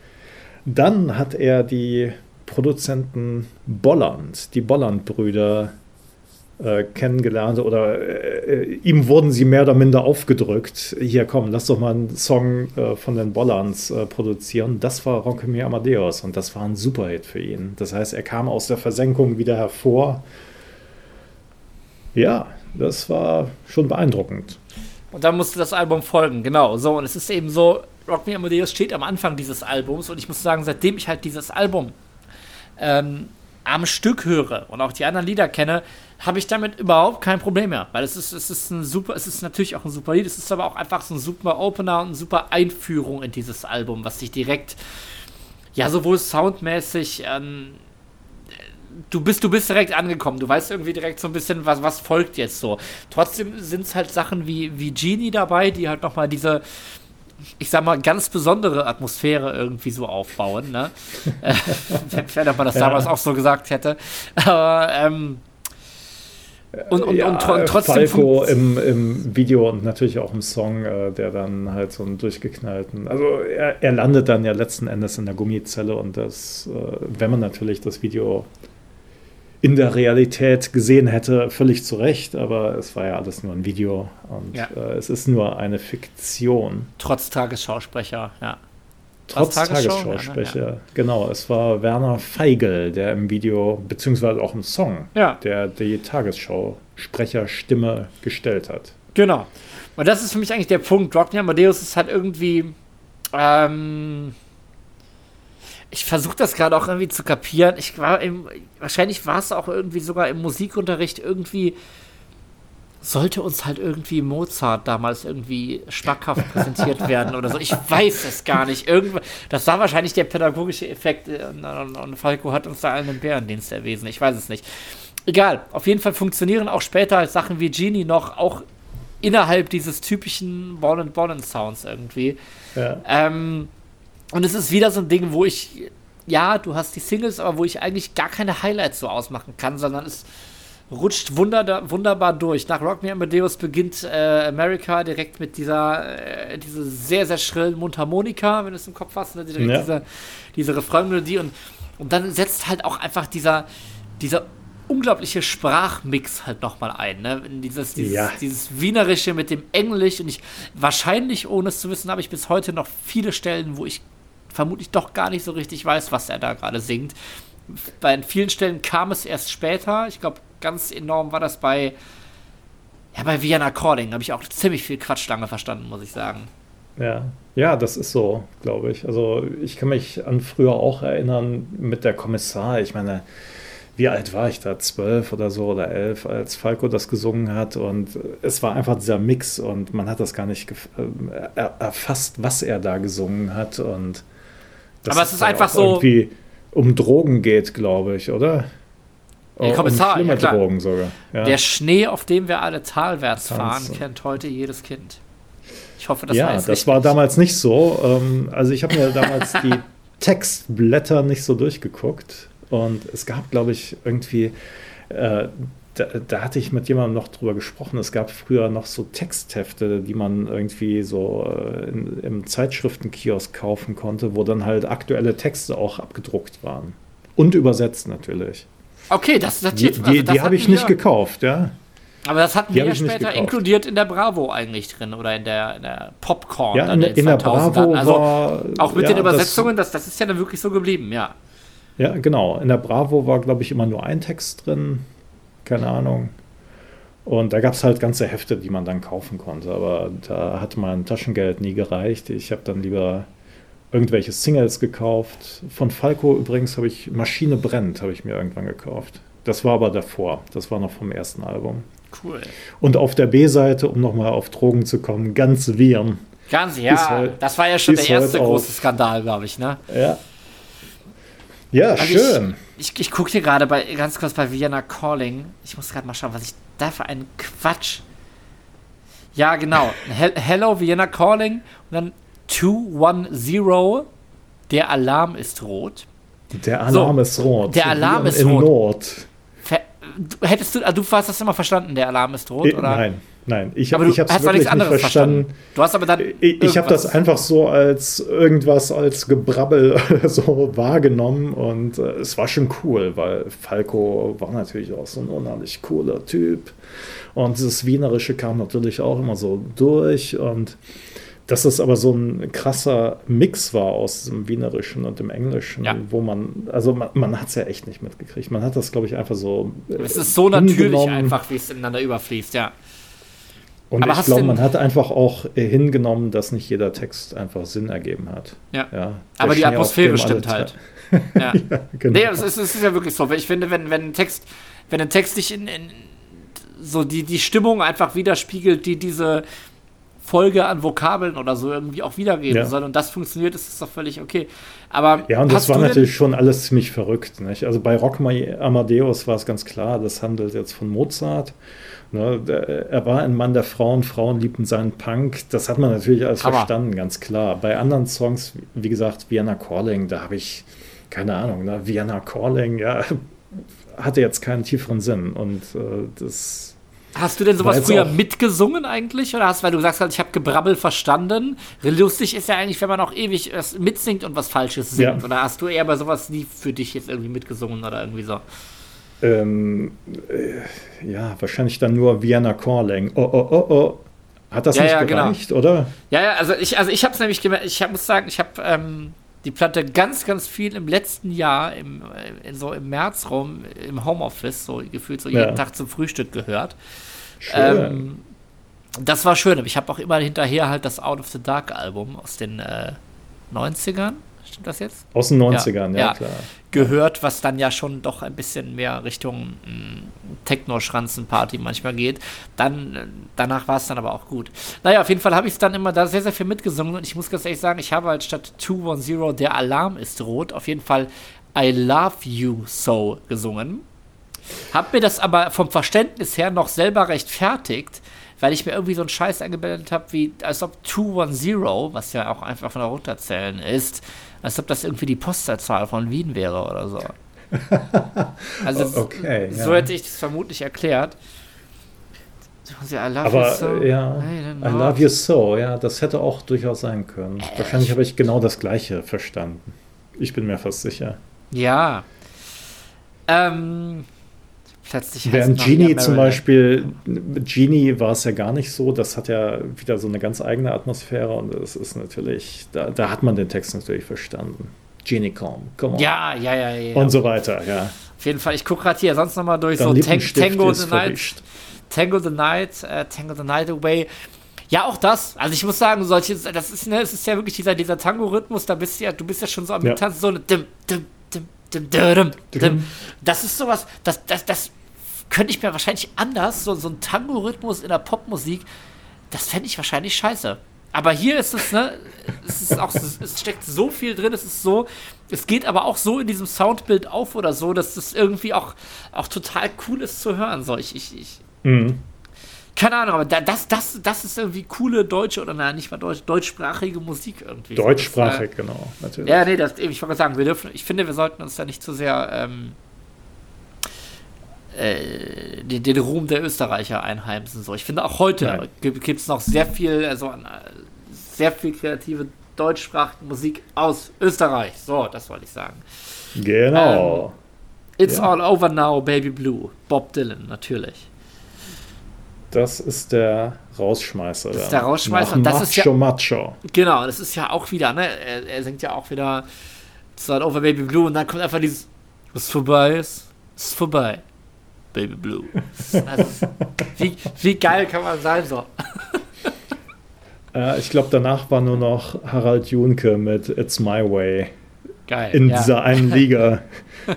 Speaker 1: dann hat er die Produzenten Bolland, die Bolland-Brüder, kennengelernt oder äh, ihm wurden sie mehr oder minder aufgedrückt. Hier, komm, lass doch mal einen Song äh, von den Bollans äh, produzieren. Das war Rockemir Amadeus und das war ein Superhit für ihn. Das heißt, er kam aus der Versenkung wieder hervor. Ja, das war schon beeindruckend.
Speaker 2: Und dann musste das Album folgen, genau. So, und es ist eben so, Rock Me Amadeus steht am Anfang dieses Albums und ich muss sagen, seitdem ich halt dieses Album ähm, am Stück höre und auch die anderen Lieder kenne, habe ich damit überhaupt kein Problem mehr. Weil es ist, es ist ein super, es ist natürlich auch ein super Lied, es ist aber auch einfach so ein super Opener und eine super Einführung in dieses Album, was sich direkt, ja, sowohl soundmäßig, ähm, du bist, du bist direkt angekommen. Du weißt irgendwie direkt so ein bisschen, was, was folgt jetzt so. Trotzdem sind es halt Sachen wie, wie Genie dabei, die halt nochmal diese, ich sag mal, ganz besondere Atmosphäre irgendwie so aufbauen. Ne? [laughs] Wenn man das ja. damals auch so gesagt hätte. Aber, ähm,
Speaker 1: und, und, ja, und trotzdem. Falco im, im Video und natürlich auch im Song, äh, der dann halt so einen durchgeknallten. Also er, er, landet dann ja letzten Endes in der Gummizelle und das, äh, wenn man natürlich das Video in der Realität gesehen hätte, völlig zu Recht, aber es war ja alles nur ein Video und ja. äh, es ist nur eine Fiktion.
Speaker 2: Trotz Tagesschausprecher, ja.
Speaker 1: Trotz Tagesschausprecher, ja, ne? ja. genau. Es war Werner Feigl, der im Video, beziehungsweise auch im Song,
Speaker 2: ja.
Speaker 1: der die Tagesschausprecherstimme gestellt hat.
Speaker 2: Genau. Und das ist für mich eigentlich der Punkt. Rock Me Amadeus ist halt irgendwie. Ähm, ich versuche das gerade auch irgendwie zu kapieren. Ich war im, wahrscheinlich war es auch irgendwie sogar im Musikunterricht irgendwie sollte uns halt irgendwie Mozart damals irgendwie schmackhaft präsentiert [laughs] werden oder so. Ich weiß es gar nicht. Irgendwo, das war wahrscheinlich der pädagogische Effekt äh, und Falco hat uns da allen einen Bärendienst erwiesen. Ich weiß es nicht. Egal. Auf jeden Fall funktionieren auch später Sachen wie Genie noch, auch innerhalb dieses typischen Born and Born Sounds irgendwie. Ja. Ähm, und es ist wieder so ein Ding, wo ich, ja, du hast die Singles, aber wo ich eigentlich gar keine Highlights so ausmachen kann, sondern es rutscht wunder, wunderbar durch. Nach Rock Me Amadeus beginnt äh, America direkt mit dieser äh, diese sehr, sehr schrillen Mundharmonika, wenn du es im Kopf hast, ne? direkt ja. diese, diese Refrainmelodie und, und dann setzt halt auch einfach dieser, dieser unglaubliche Sprachmix halt nochmal ein, ne? Dieses, dieses, ja. dieses Wienerische mit dem Englisch und ich, wahrscheinlich, ohne es zu wissen, habe ich bis heute noch viele Stellen, wo ich vermutlich doch gar nicht so richtig weiß, was er da gerade singt. Bei vielen Stellen kam es erst später. Ich glaube, ganz enorm war das bei, ja, bei Vienna Calling. habe ich auch ziemlich viel Quatsch lange verstanden, muss ich sagen.
Speaker 1: Ja, ja, das ist so, glaube ich. Also ich kann mich an früher auch erinnern mit der Kommissar. Ich meine, wie alt war ich da? Zwölf oder so oder elf, als Falco das gesungen hat. Und es war einfach dieser Mix und man hat das gar nicht äh, erfasst, was er da gesungen hat. Und
Speaker 2: Aber es ist einfach so.
Speaker 1: Irgendwie um Drogen geht, glaube ich, oder?
Speaker 2: Ja, Kommissar,
Speaker 1: um schlimme
Speaker 2: ja,
Speaker 1: Drogen sogar. Ja.
Speaker 2: Der Schnee, auf dem wir alle talwärts fahren, kennt heute jedes Kind. Ich hoffe, das
Speaker 1: Ja, das richtig. war damals nicht so. Ähm, also ich habe mir damals die [laughs] Textblätter nicht so durchgeguckt. Und es gab, glaube ich, irgendwie, äh, da, da, hatte ich mit jemandem noch drüber gesprochen. Es gab früher noch so Texthefte, die man irgendwie so äh, in, im Zeitschriftenkiosk kaufen konnte, wo dann halt aktuelle Texte auch abgedruckt waren. Und übersetzt natürlich.
Speaker 2: Okay, das, das
Speaker 1: die, also die, die habe ich nicht gekauft, ja.
Speaker 2: Aber das hatten die wir ja später inkludiert in der Bravo eigentlich drin oder in der, in der Popcorn.
Speaker 1: Ja, in, in der Bravo
Speaker 2: also
Speaker 1: war,
Speaker 2: auch mit ja, den Übersetzungen, das, das ist ja dann wirklich so geblieben, ja.
Speaker 1: Ja, genau. In der Bravo war, glaube ich, immer nur ein Text drin. Keine Ahnung. Und da gab es halt ganze Hefte, die man dann kaufen konnte. Aber da hat mein Taschengeld nie gereicht. Ich habe dann lieber irgendwelche Singles gekauft. Von Falco übrigens habe ich Maschine brennt, habe ich mir irgendwann gekauft. Das war aber davor. Das war noch vom ersten Album.
Speaker 2: Cool.
Speaker 1: Und auf der B-Seite, um nochmal auf Drogen zu kommen, ganz Viren.
Speaker 2: Ganz, ja. Halt, das war ja schon der erste große Skandal, glaube ich, ne?
Speaker 1: Ja. Ja, also schön.
Speaker 2: Ich, ich, ich gucke hier gerade bei, ganz kurz bei Vienna Calling. Ich muss gerade mal schauen, was ich da für einen Quatsch. Ja, genau. Hello, Vienna Calling. Und dann 210. Der Alarm ist rot.
Speaker 1: Der Alarm so, ist rot.
Speaker 2: Der Alarm ist
Speaker 1: in
Speaker 2: rot.
Speaker 1: Nord.
Speaker 2: Hättest du, also du hast das immer verstanden, der Alarm ist rot, oder?
Speaker 1: Nein, nein. Ich habe es wirklich nicht verstanden. verstanden.
Speaker 2: Du hast aber dann.
Speaker 1: Ich, ich habe das einfach so als irgendwas, als Gebrabbel [laughs] so wahrgenommen und äh, es war schon cool, weil Falco war natürlich auch so ein unheimlich cooler Typ und dieses Wienerische kam natürlich auch immer so durch und dass es aber so ein krasser Mix war aus dem Wienerischen und dem Englischen, ja. wo man, also man, man hat es ja echt nicht mitgekriegt. Man hat das, glaube ich, einfach so.
Speaker 2: Äh, es ist so natürlich einfach, wie es ineinander überfließt, ja.
Speaker 1: Und aber ich glaube, man hat einfach auch äh, hingenommen, dass nicht jeder Text einfach Sinn ergeben hat.
Speaker 2: Ja. ja aber die Atmosphäre stimmt halt. [laughs] ja. ja genau. Nee, es ist, es ist ja wirklich so. Ich finde, wenn, wenn ein Text, wenn ein Text sich in, in so die, die Stimmung einfach widerspiegelt, die diese Folge an Vokabeln oder so irgendwie auch wiedergeben ja. soll und das funktioniert, ist das doch völlig okay. Aber
Speaker 1: ja, und das war natürlich schon alles ziemlich verrückt. Nicht? Also bei Rock Amadeus war es ganz klar, das handelt jetzt von Mozart. Ne? Er war ein Mann der Frauen, Frauen liebten seinen Punk. Das hat man natürlich alles Hammer. verstanden, ganz klar. Bei anderen Songs, wie gesagt, Vienna Calling, da habe ich keine Ahnung, ne? Vienna Calling, ja, [laughs] hatte jetzt keinen tieferen Sinn und äh, das
Speaker 2: Hast du denn sowas früher mitgesungen eigentlich? Oder hast, weil du sagst halt, ich habe Gebrabbel verstanden. Lustig ist ja eigentlich, wenn man auch ewig mitsingt und was Falsches singt. Ja. Oder hast du eher bei sowas nie für dich jetzt irgendwie mitgesungen oder irgendwie so?
Speaker 1: Ähm, äh, ja, wahrscheinlich dann nur Vienna Calling. Oh, oh, oh, oh. Hat das
Speaker 2: ja,
Speaker 1: nicht
Speaker 2: ja, genau. gereicht,
Speaker 1: genau. oder?
Speaker 2: Ja, ja, also ich, also ich habe es nämlich gemerkt, ich hab, muss sagen, ich habe ähm, die Platte ganz, ganz viel im letzten Jahr, im, äh, so im März rum, im Homeoffice, so gefühlt so jeden ja. Tag zum Frühstück gehört. Ähm, das war schön, aber ich habe auch immer hinterher halt das Out of the Dark Album aus den äh, 90ern. Stimmt das jetzt?
Speaker 1: Aus den 90ern, ja, ja, klar.
Speaker 2: Gehört, was dann ja schon doch ein bisschen mehr Richtung mm, Techno-Schranzenparty manchmal geht. Dann, danach war es dann aber auch gut. Naja, auf jeden Fall habe ich es dann immer da sehr, sehr viel mitgesungen und ich muss ganz ehrlich sagen, ich habe halt statt 210 der Alarm ist rot auf jeden Fall I Love You So gesungen. Hab mir das aber vom Verständnis her noch selber rechtfertigt, weil ich mir irgendwie so einen Scheiß eingebildet habe, wie als ob 210, was ja auch einfach von der Runterzählen ist, als ob das irgendwie die Postleitzahl von Wien wäre oder so. [laughs] Also okay, so ja. hätte ich das vermutlich erklärt.
Speaker 1: Aber so. ja, I love you so, ja, das hätte auch durchaus sein können. Äh, Wahrscheinlich habe ich genau das Gleiche verstanden. Ich bin mir fast sicher.
Speaker 2: Ja. Ähm,
Speaker 1: Plötzlich Während Genie zum Beispiel, Genie war es ja gar nicht so, das hat ja wieder so eine ganz eigene Atmosphäre und es ist natürlich, da, da hat man den Text natürlich verstanden. Genie come, come on.
Speaker 2: Ja, ja, ja, ja.
Speaker 1: Und so weiter, ja.
Speaker 2: Auf jeden Fall, ich gucke gerade hier sonst nochmal durch Dein so Tang Tango the Night. Tango the Night, äh, Tango the Night Away. Ja, auch das. Also ich muss sagen, solche, das ist, ne, es ist ja wirklich dieser, dieser Tango-Rhythmus, da bist du ja, du bist ja schon so am ja. Tanzen, so eine dim, dim, dim, Das ist sowas, das, das, das könnte ich mir wahrscheinlich anders, so, so ein Tango-Rhythmus in der Popmusik, das fände ich wahrscheinlich scheiße. Aber hier ist es, ne, es ist auch, es steckt so viel drin, es ist so, es geht aber auch so in diesem Soundbild auf oder so, dass das irgendwie auch, auch total cool ist zu hören. So, ich, ich, ich mhm. Keine Ahnung, aber das, das, das ist irgendwie coole deutsche oder nein, nicht mal deutsch, deutschsprachige Musik irgendwie.
Speaker 1: Deutschsprachig, das, äh, genau,
Speaker 2: natürlich. Ja, nee, das, ich wollte sagen, wir dürfen, ich finde, wir sollten uns da nicht zu sehr ähm, äh, den, den, Ruhm der Österreicher einheimsen. So. Ich finde auch heute gibt es noch sehr viel, also äh, sehr viel kreative deutschsprachige Musik aus Österreich. So, das wollte ich sagen.
Speaker 1: Genau.
Speaker 2: Ähm, It's ja. all over now, Baby Blue. Bob Dylan, natürlich.
Speaker 1: Das ist der Rausschmeißer.
Speaker 2: Das ist der Rausschmeißer.
Speaker 1: das
Speaker 2: Macho,
Speaker 1: ist ja, Macho.
Speaker 2: Genau, das ist ja auch wieder, ne? Er, er singt ja auch wieder It's all over Baby Blue und dann kommt einfach dieses, was vorbei ist, ist vorbei. Baby Blue. Also, wie, wie geil kann man sein so? [laughs]
Speaker 1: äh, ich glaube, danach war nur noch Harald Junke mit It's My Way.
Speaker 2: Geil.
Speaker 1: In ja. dieser einen Liga. [laughs]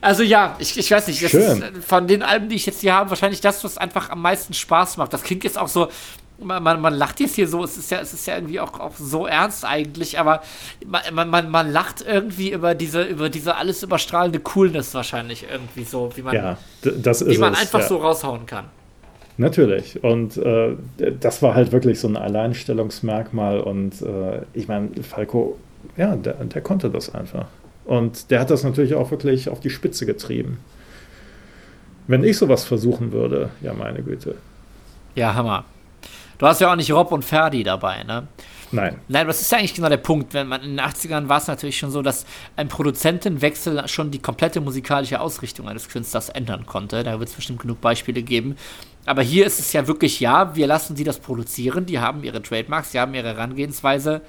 Speaker 2: Also ja, ich, ich weiß nicht, das Schön. ist von den Alben, die ich jetzt hier habe, wahrscheinlich das, was einfach am meisten Spaß macht. Das klingt jetzt auch so, man, man, man, lacht jetzt hier so, es ist ja, es ist ja irgendwie auch, auch so ernst eigentlich, aber man, man, man lacht irgendwie über diese, über diese alles überstrahlende Coolness wahrscheinlich irgendwie so, wie man,
Speaker 1: ja,
Speaker 2: wie man
Speaker 1: es,
Speaker 2: einfach
Speaker 1: ja.
Speaker 2: so raushauen kann.
Speaker 1: Natürlich. Und äh, das war halt wirklich so ein Alleinstellungsmerkmal. Und äh, ich meine, Falco, ja, der, der konnte das einfach. Und der hat das natürlich auch wirklich auf die Spitze getrieben. Wenn ich sowas versuchen würde, ja, meine Güte.
Speaker 2: Ja, Hammer. Du hast ja auch nicht Rob und Ferdi dabei, ne?
Speaker 1: Nein.
Speaker 2: Nein, das ist ja eigentlich genau der Punkt. Wenn man in den 80ern war es natürlich schon so, dass ein Produzentenwechsel schon die komplette musikalische Ausrichtung eines Künstlers ändern konnte. Da wird es bestimmt genug Beispiele geben. Aber hier ist es ja wirklich, ja, wir lassen sie das produzieren, die haben ihre Trademarks, sie haben ihre Herangehensweise.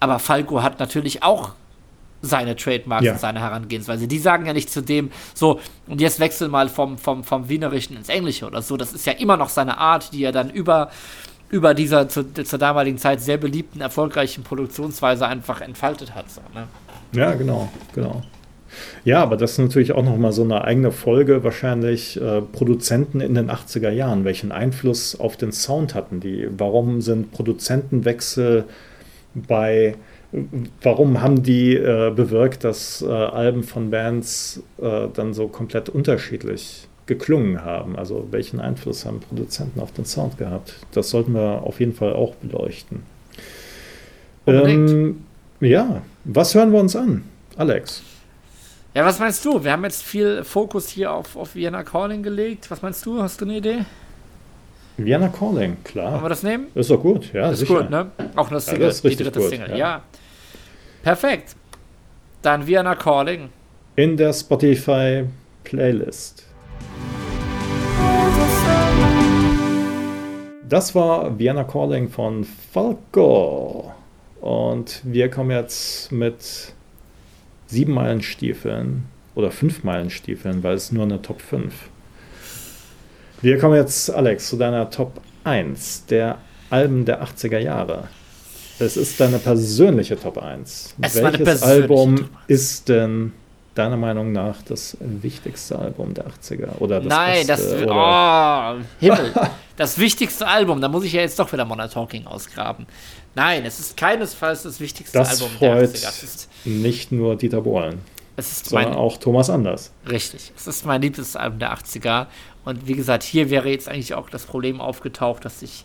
Speaker 2: Aber Falco hat natürlich auch seine Trademarks ja. und seine Herangehensweise. Die sagen ja nicht zu dem, so, und jetzt wechsel mal vom, vom, vom Wienerischen ins Englische oder so. Das ist ja immer noch seine Art, die er dann über, über dieser zu, zur damaligen Zeit sehr beliebten, erfolgreichen Produktionsweise einfach entfaltet hat. So, ne?
Speaker 1: Ja, genau, genau. Ja, aber das ist natürlich auch nochmal so eine eigene Folge, wahrscheinlich äh, Produzenten in den 80er Jahren. Welchen Einfluss auf den Sound hatten die? Warum sind Produzentenwechsel bei warum haben die äh, bewirkt, dass äh, Alben von Bands äh, dann so komplett unterschiedlich geklungen haben? Also welchen Einfluss haben Produzenten auf den Sound gehabt? Das sollten wir auf jeden Fall auch beleuchten. Ähm, ja, was hören wir uns an, Alex?
Speaker 2: Ja, was meinst du? Wir haben jetzt viel Fokus hier auf, auf Vienna Calling gelegt. Was meinst du? Hast du eine Idee?
Speaker 1: Vienna Calling, klar.
Speaker 2: Wollen wir das nehmen?
Speaker 1: Ist doch gut, ja.
Speaker 2: Ist sicher. gut, ne? Auch eine Single, ja, das ist die dritte gut, Single, ja. ja. Perfekt. Dann Vienna Calling.
Speaker 1: In der Spotify Playlist. Das war Vienna Calling von Falco. Und wir kommen jetzt mit sieben Meilenstiefeln oder fünf Meilenstiefeln, weil es nur eine Top 5 wir kommen jetzt, Alex, zu deiner Top 1 der Alben der 80er Jahre. Es ist deine persönliche Top 1. Es Welches Album ist denn deiner Meinung nach das wichtigste Album der 80er? Oder das
Speaker 2: Nein, Beste, das. Oh, Himmel. [laughs] das wichtigste Album, da muss ich ja jetzt doch wieder Modern Talking ausgraben. Nein, es ist keinesfalls das wichtigste
Speaker 1: das
Speaker 2: Album
Speaker 1: der 80er. Das ist nicht nur Dieter Bohlen.
Speaker 2: Es ist
Speaker 1: sondern mein, auch Thomas Anders.
Speaker 2: Richtig. Es ist mein liebstes Album der 80er. Und wie gesagt, hier wäre jetzt eigentlich auch das Problem aufgetaucht, dass ich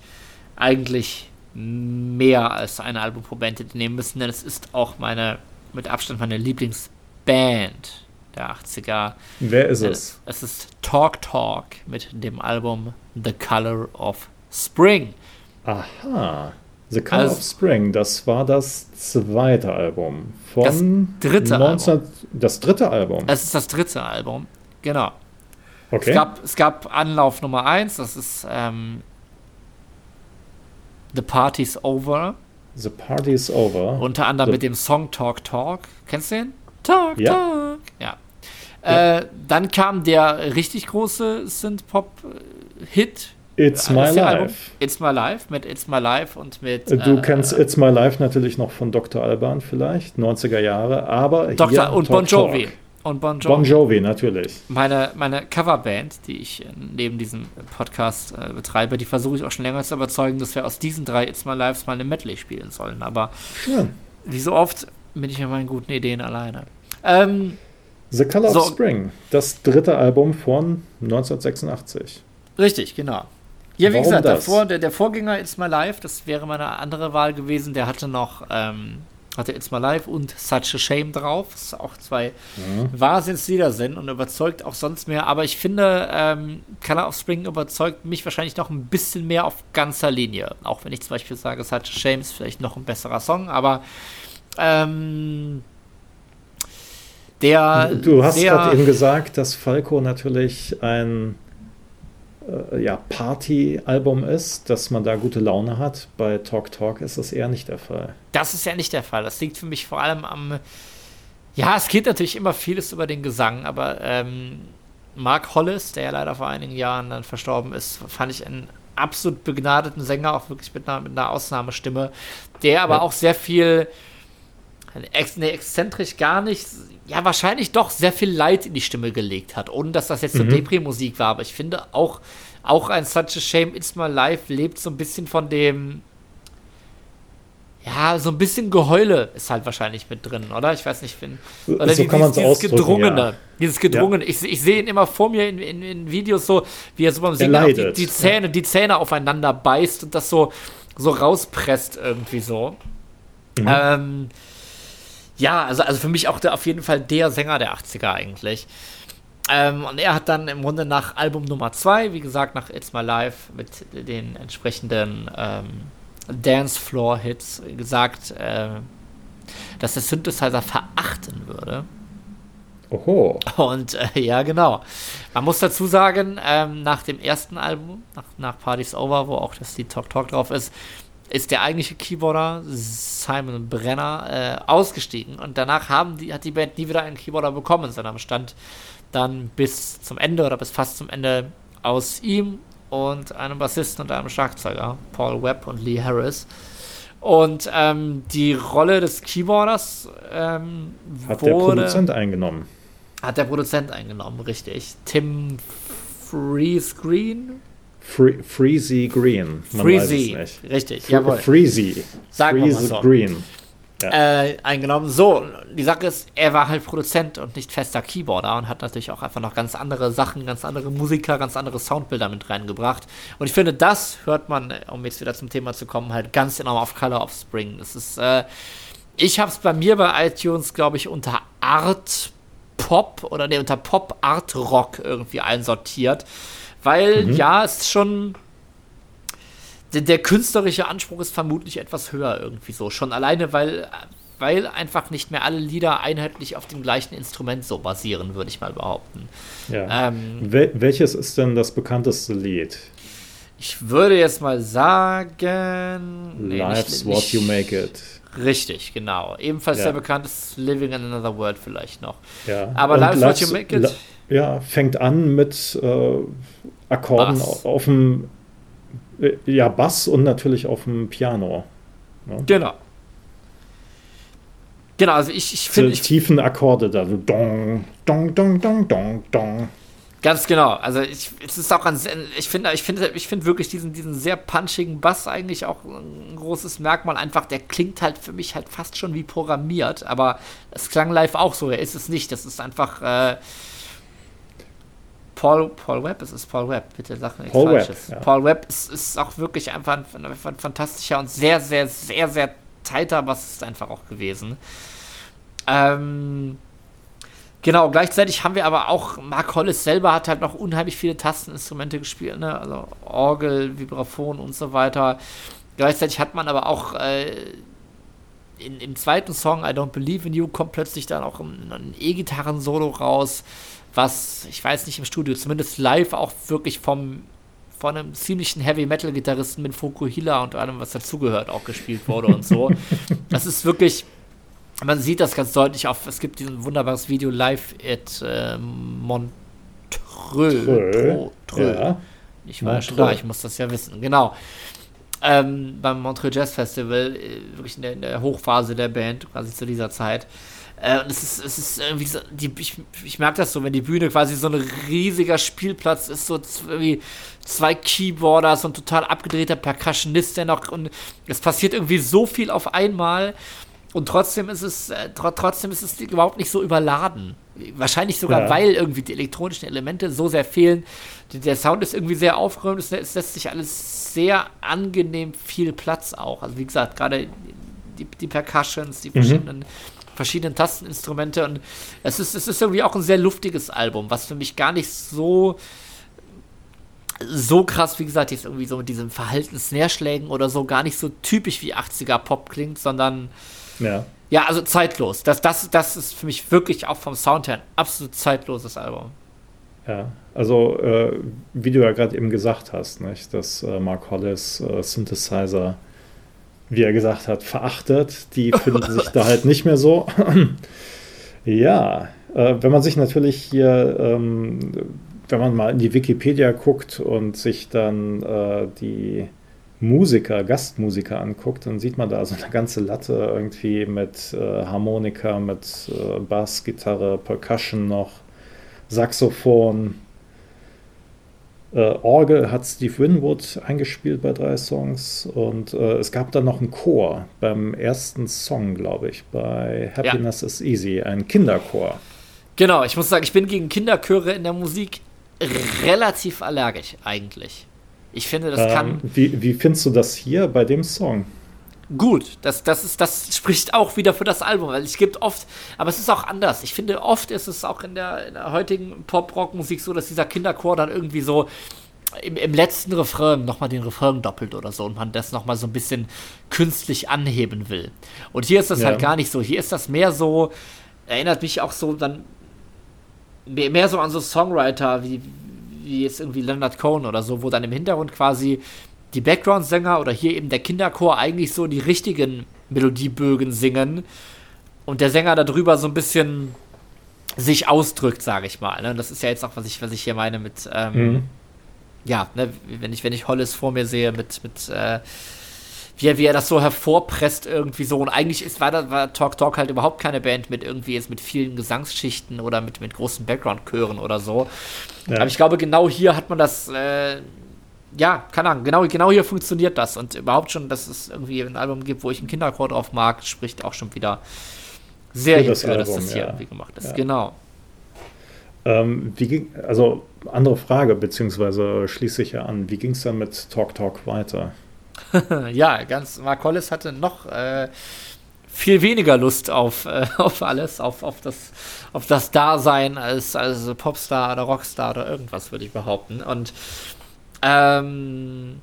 Speaker 2: eigentlich mehr als ein Album pro Band hätte nehmen müssen, denn es ist auch meine, mit Abstand meine Lieblingsband der 80er.
Speaker 1: Wer ist es?
Speaker 2: Es ist Talk Talk mit dem Album The Color of Spring.
Speaker 1: Aha. The Color also, of Spring, das war das zweite Album von das
Speaker 2: dritte 19, Album.
Speaker 1: Das dritte Album.
Speaker 2: Es ist das dritte Album, genau.
Speaker 1: Okay.
Speaker 2: Es, gab, es gab Anlauf Nummer 1, das ist ähm, The Party's Over.
Speaker 1: The Party's Over.
Speaker 2: Unter anderem
Speaker 1: The
Speaker 2: mit dem Song Talk Talk. Kennst du den? Talk
Speaker 1: ja.
Speaker 2: Talk. Ja. ja. Äh, dann kam der richtig große Synth-Pop-Hit
Speaker 1: It's My Life.
Speaker 2: It's My Life mit It's My Life und mit.
Speaker 1: Du äh, kennst It's My Life natürlich noch von Dr. Alban vielleicht, 90er Jahre, aber.
Speaker 2: Dr. und Talk Bon Jovi. Talk. Und
Speaker 1: Bon Jovi. Bon Jovi, natürlich.
Speaker 2: Meine, meine Coverband, die ich neben diesem Podcast äh, betreibe, die versuche ich auch schon länger zu überzeugen, dass wir aus diesen drei It's My Lives mal eine Medley spielen sollen. Aber Schön. wie so oft bin ich mit meinen guten Ideen alleine. Ähm,
Speaker 1: The Color so, of Spring, das dritte Album von 1986.
Speaker 2: Richtig, genau. Ja, wie Warum gesagt, davor, der, der Vorgänger It's My Life, das wäre meine andere Wahl gewesen. Der hatte noch ähm, hatte It's My Life und Such a Shame drauf. Das auch zwei mhm. Wahnsinnslieder sind und überzeugt auch sonst mehr. Aber ich finde, ähm, Color of Spring überzeugt mich wahrscheinlich noch ein bisschen mehr auf ganzer Linie. Auch wenn ich zum Beispiel sage, Such a Shame ist vielleicht noch ein besserer Song, aber ähm, der.
Speaker 1: Du hast gerade eben gesagt, dass Falco natürlich ein äh, ja, Party-Album ist, dass man da gute Laune hat. Bei Talk Talk ist das eher nicht der Fall.
Speaker 2: Das ist ja nicht der Fall. Das liegt für mich vor allem am. Ja, es geht natürlich immer vieles über den Gesang, aber ähm, Mark Hollis, der ja leider vor einigen Jahren dann verstorben ist, fand ich einen absolut begnadeten Sänger, auch wirklich mit einer, mit einer Ausnahmestimme, der aber ja. auch sehr viel ne, exzentrisch gar nicht, ja, wahrscheinlich doch sehr viel Leid in die Stimme gelegt hat, ohne dass das jetzt so mhm. Depri-Musik war. Aber ich finde auch, auch ein Such a Shame It's My Life lebt so ein bisschen von dem, ja, so ein bisschen Geheule ist halt wahrscheinlich mit drin, oder? Ich weiß nicht, wenn. Oder
Speaker 1: so die, kann dieses, dieses
Speaker 2: Gedrungene.
Speaker 1: Ja.
Speaker 2: Dieses Gedrungene. Ja. Ich, ich sehe ihn immer vor mir in, in, in, Videos so, wie er so beim Singen die, die, Zähne, die Zähne aufeinander beißt und das so, so rauspresst irgendwie so. Mhm. Ähm, ja, also, also für mich auch der, auf jeden Fall der Sänger der 80er eigentlich. Ähm, und er hat dann im Grunde nach Album Nummer 2, wie gesagt, nach It's My Life mit den entsprechenden ähm, Dancefloor-Hits gesagt, äh, dass der Synthesizer verachten würde.
Speaker 1: Oho.
Speaker 2: Und äh, ja, genau. Man muss dazu sagen, ähm, nach dem ersten Album, nach, nach Party's Over, wo auch das Lied Talk Talk drauf ist, ist der eigentliche Keyboarder Simon Brenner äh, ausgestiegen und danach haben die, hat die Band nie wieder einen Keyboarder bekommen, sondern stand dann bis zum Ende oder bis fast zum Ende aus ihm und einem Bassisten und einem Schlagzeuger, Paul Webb und Lee Harris. Und ähm, die Rolle des Keyboarders ähm,
Speaker 1: hat wurde, der Produzent eingenommen.
Speaker 2: Hat der Produzent eingenommen, richtig. Tim Freeze Green
Speaker 1: Free, Freezy Green.
Speaker 2: Man Freezy, richtig, jawohl.
Speaker 1: Freezy.
Speaker 2: Sagen Freeze wir mal so.
Speaker 1: Green.
Speaker 2: Ja. Äh, eingenommen. So, die Sache ist, er war halt Produzent und nicht fester Keyboarder und hat natürlich auch einfach noch ganz andere Sachen, ganz andere Musiker, ganz andere Soundbilder mit reingebracht. Und ich finde, das hört man, um jetzt wieder zum Thema zu kommen, halt ganz enorm auf Color of Spring. Das ist, äh, ich habe es bei mir bei iTunes, glaube ich, unter Art Pop oder ne, unter Pop Art Rock irgendwie einsortiert. Weil, mhm. ja, es ist schon. Der, der, künstlerische Anspruch ist vermutlich etwas höher irgendwie so. Schon alleine, weil, weil einfach nicht mehr alle Lieder einheitlich auf dem gleichen Instrument so basieren, würde ich mal behaupten.
Speaker 1: Ja. Ähm, Wel welches ist denn das bekannteste Lied?
Speaker 2: Ich würde jetzt mal sagen.
Speaker 1: Nee, Life's nicht, What You Make It.
Speaker 2: Richtig, genau. Ebenfalls ja. sehr bekannt ist Living in Another World vielleicht noch.
Speaker 1: Ja.
Speaker 2: Aber Life's What You Make It.
Speaker 1: Ja, fängt an mit äh, Akkorden Bass. auf dem äh, ja, Bass und natürlich auf dem Piano.
Speaker 2: Ne? Genau. Genau, also ich, ich finde.
Speaker 1: Tiefen Akkorde da, so dong, dong, dong, dong, dong, dong.
Speaker 2: Ganz genau. Also ich, es ist auch ein, ich finde, ich finde, ich finde wirklich diesen, diesen sehr punchigen Bass eigentlich auch ein großes Merkmal. Einfach, der klingt halt für mich halt fast schon wie programmiert, aber es klang live auch so. Er ist es nicht. Das ist einfach. Äh, Paul, Paul Webb, es ist Paul Webb, bitte sag nichts Paul Falsches. Webb, ja. Paul Webb ist, ist auch wirklich einfach ein, ein, fantastischer und sehr, sehr, sehr, sehr tighter Bass ist einfach auch gewesen. Ähm, genau, gleichzeitig haben wir aber auch, Mark Hollis selber hat halt noch unheimlich viele Tasteninstrumente gespielt, ne? also Orgel, Vibraphon und so weiter. Gleichzeitig hat man aber auch äh, in, im zweiten Song, I Don't Believe in You, kommt plötzlich dann auch ein, ein E-Gitarren-Solo raus was, ich weiß nicht, im Studio, zumindest live auch wirklich vom von einem ziemlichen Heavy-Metal-Gitarristen mit Fukuhila und allem, was dazugehört, auch gespielt wurde und so. [laughs] Das ist wirklich, man sieht das ganz deutlich auf, es gibt diesen wunderbares Video live at äh, Montreux.
Speaker 1: Trö, Trö. Ja.
Speaker 2: Ich war ja schon da, ich muss das ja wissen. Genau. Ähm, beim Montreux Jazz Festival, äh, wirklich in der, in der, Hochphase der Band, quasi zu dieser Zeit. Äh, und es ist, es ist irgendwie so, die, ich, ich merke das so, wenn die Bühne quasi so ein riesiger Spielplatz ist, so irgendwie zwei Keyboarder, so ein total abgedrehter Percussionist, der noch, und es passiert irgendwie so viel auf einmal. Und trotzdem ist es, äh, tr trotzdem ist es überhaupt nicht so überladen. Wahrscheinlich sogar, ja. weil irgendwie die elektronischen Elemente so sehr fehlen. Der Sound ist irgendwie sehr aufgeräumt, es, lässt sich alles sehr angenehm viel Platz auch. Also wie gesagt, gerade die, die Percussions, die mhm. verschiedenen. Verschiedenen Tasteninstrumente. Und es ist, es ist irgendwie auch ein sehr luftiges Album, was für mich gar nicht so so krass, wie gesagt, jetzt irgendwie so mit diesem Verhalten Snare-Schlägen oder so gar nicht so typisch wie 80er Pop klingt, sondern
Speaker 1: ja.
Speaker 2: Ja, also zeitlos. Das, das, das ist für mich wirklich auch vom Sound her ein absolut zeitloses Album.
Speaker 1: Ja, also äh, wie du ja gerade eben gesagt hast, nicht, dass äh, Mark Hollis äh, Synthesizer, wie er gesagt hat, verachtet, die [laughs] finden sich da halt nicht mehr so. [clears throat] ja, äh, wenn man sich natürlich hier, ähm, wenn man mal in die Wikipedia guckt und sich dann äh, die Musiker, Gastmusiker anguckt, dann sieht man da so eine ganze Latte irgendwie mit äh, Harmonika, mit äh, Bass, Gitarre, Percussion noch, Saxophon. Äh, Orgel hat Steve Winwood eingespielt bei drei Songs und äh, es gab dann noch einen Chor beim ersten Song, glaube ich, bei Happiness ja. is Easy, ein Kinderchor.
Speaker 2: Genau, ich muss sagen, ich bin gegen Kinderchöre in der Musik relativ allergisch eigentlich. Ich finde, das ähm, kann.
Speaker 1: Wie, wie findest du das hier bei dem Song?
Speaker 2: Gut, das, das, ist, das spricht auch wieder für das Album, weil es gibt oft, aber es ist auch anders. Ich finde, oft ist es auch in der, in der heutigen Pop-Rock-Musik so, dass dieser Kinderchor dann irgendwie so im, im letzten Refrain nochmal den Refrain doppelt oder so und man das nochmal so ein bisschen künstlich anheben will. Und hier ist das ja. halt gar nicht so. Hier ist das mehr so, erinnert mich auch so dann mehr, mehr so an so Songwriter wie, wie jetzt irgendwie Leonard Cohen oder so, wo dann im Hintergrund quasi die Background-Sänger oder hier eben der Kinderchor eigentlich so die richtigen Melodiebögen singen und der Sänger darüber so ein bisschen sich ausdrückt, sage ich mal. Ne? Das ist ja jetzt auch, was ich, was ich hier meine mit, ähm, mhm. ja, ne, wenn ich, wenn ich Hollis vor mir sehe mit, mit, äh, wie er, wie er das so hervorpresst irgendwie so. Und eigentlich ist, war, da, war Talk Talk halt überhaupt keine Band mit irgendwie jetzt mit vielen Gesangsschichten oder mit, mit großen Background-Chören oder so. Ja. Aber ich glaube, genau hier hat man das, äh, ja, keine Ahnung, genau, genau hier funktioniert das. Und überhaupt schon, dass es irgendwie ein Album gibt, wo ich einen Kinderchor drauf mag, spricht auch schon wieder sehr
Speaker 1: für hierfür, das
Speaker 2: dass
Speaker 1: das
Speaker 2: hier ja. irgendwie gemacht ist. Ja. Genau.
Speaker 1: Ähm, wie ging, also andere Frage, beziehungsweise schließe ich ja an, wie ging es dann mit Talk Talk weiter? [laughs]
Speaker 2: ja, ganz, Mark Hollis hatte noch äh, viel weniger Lust auf, äh, [laughs] auf alles, auf, auf, das, auf das Dasein als, als Popstar oder Rockstar oder irgendwas, würde ich behaupten. Und ähm,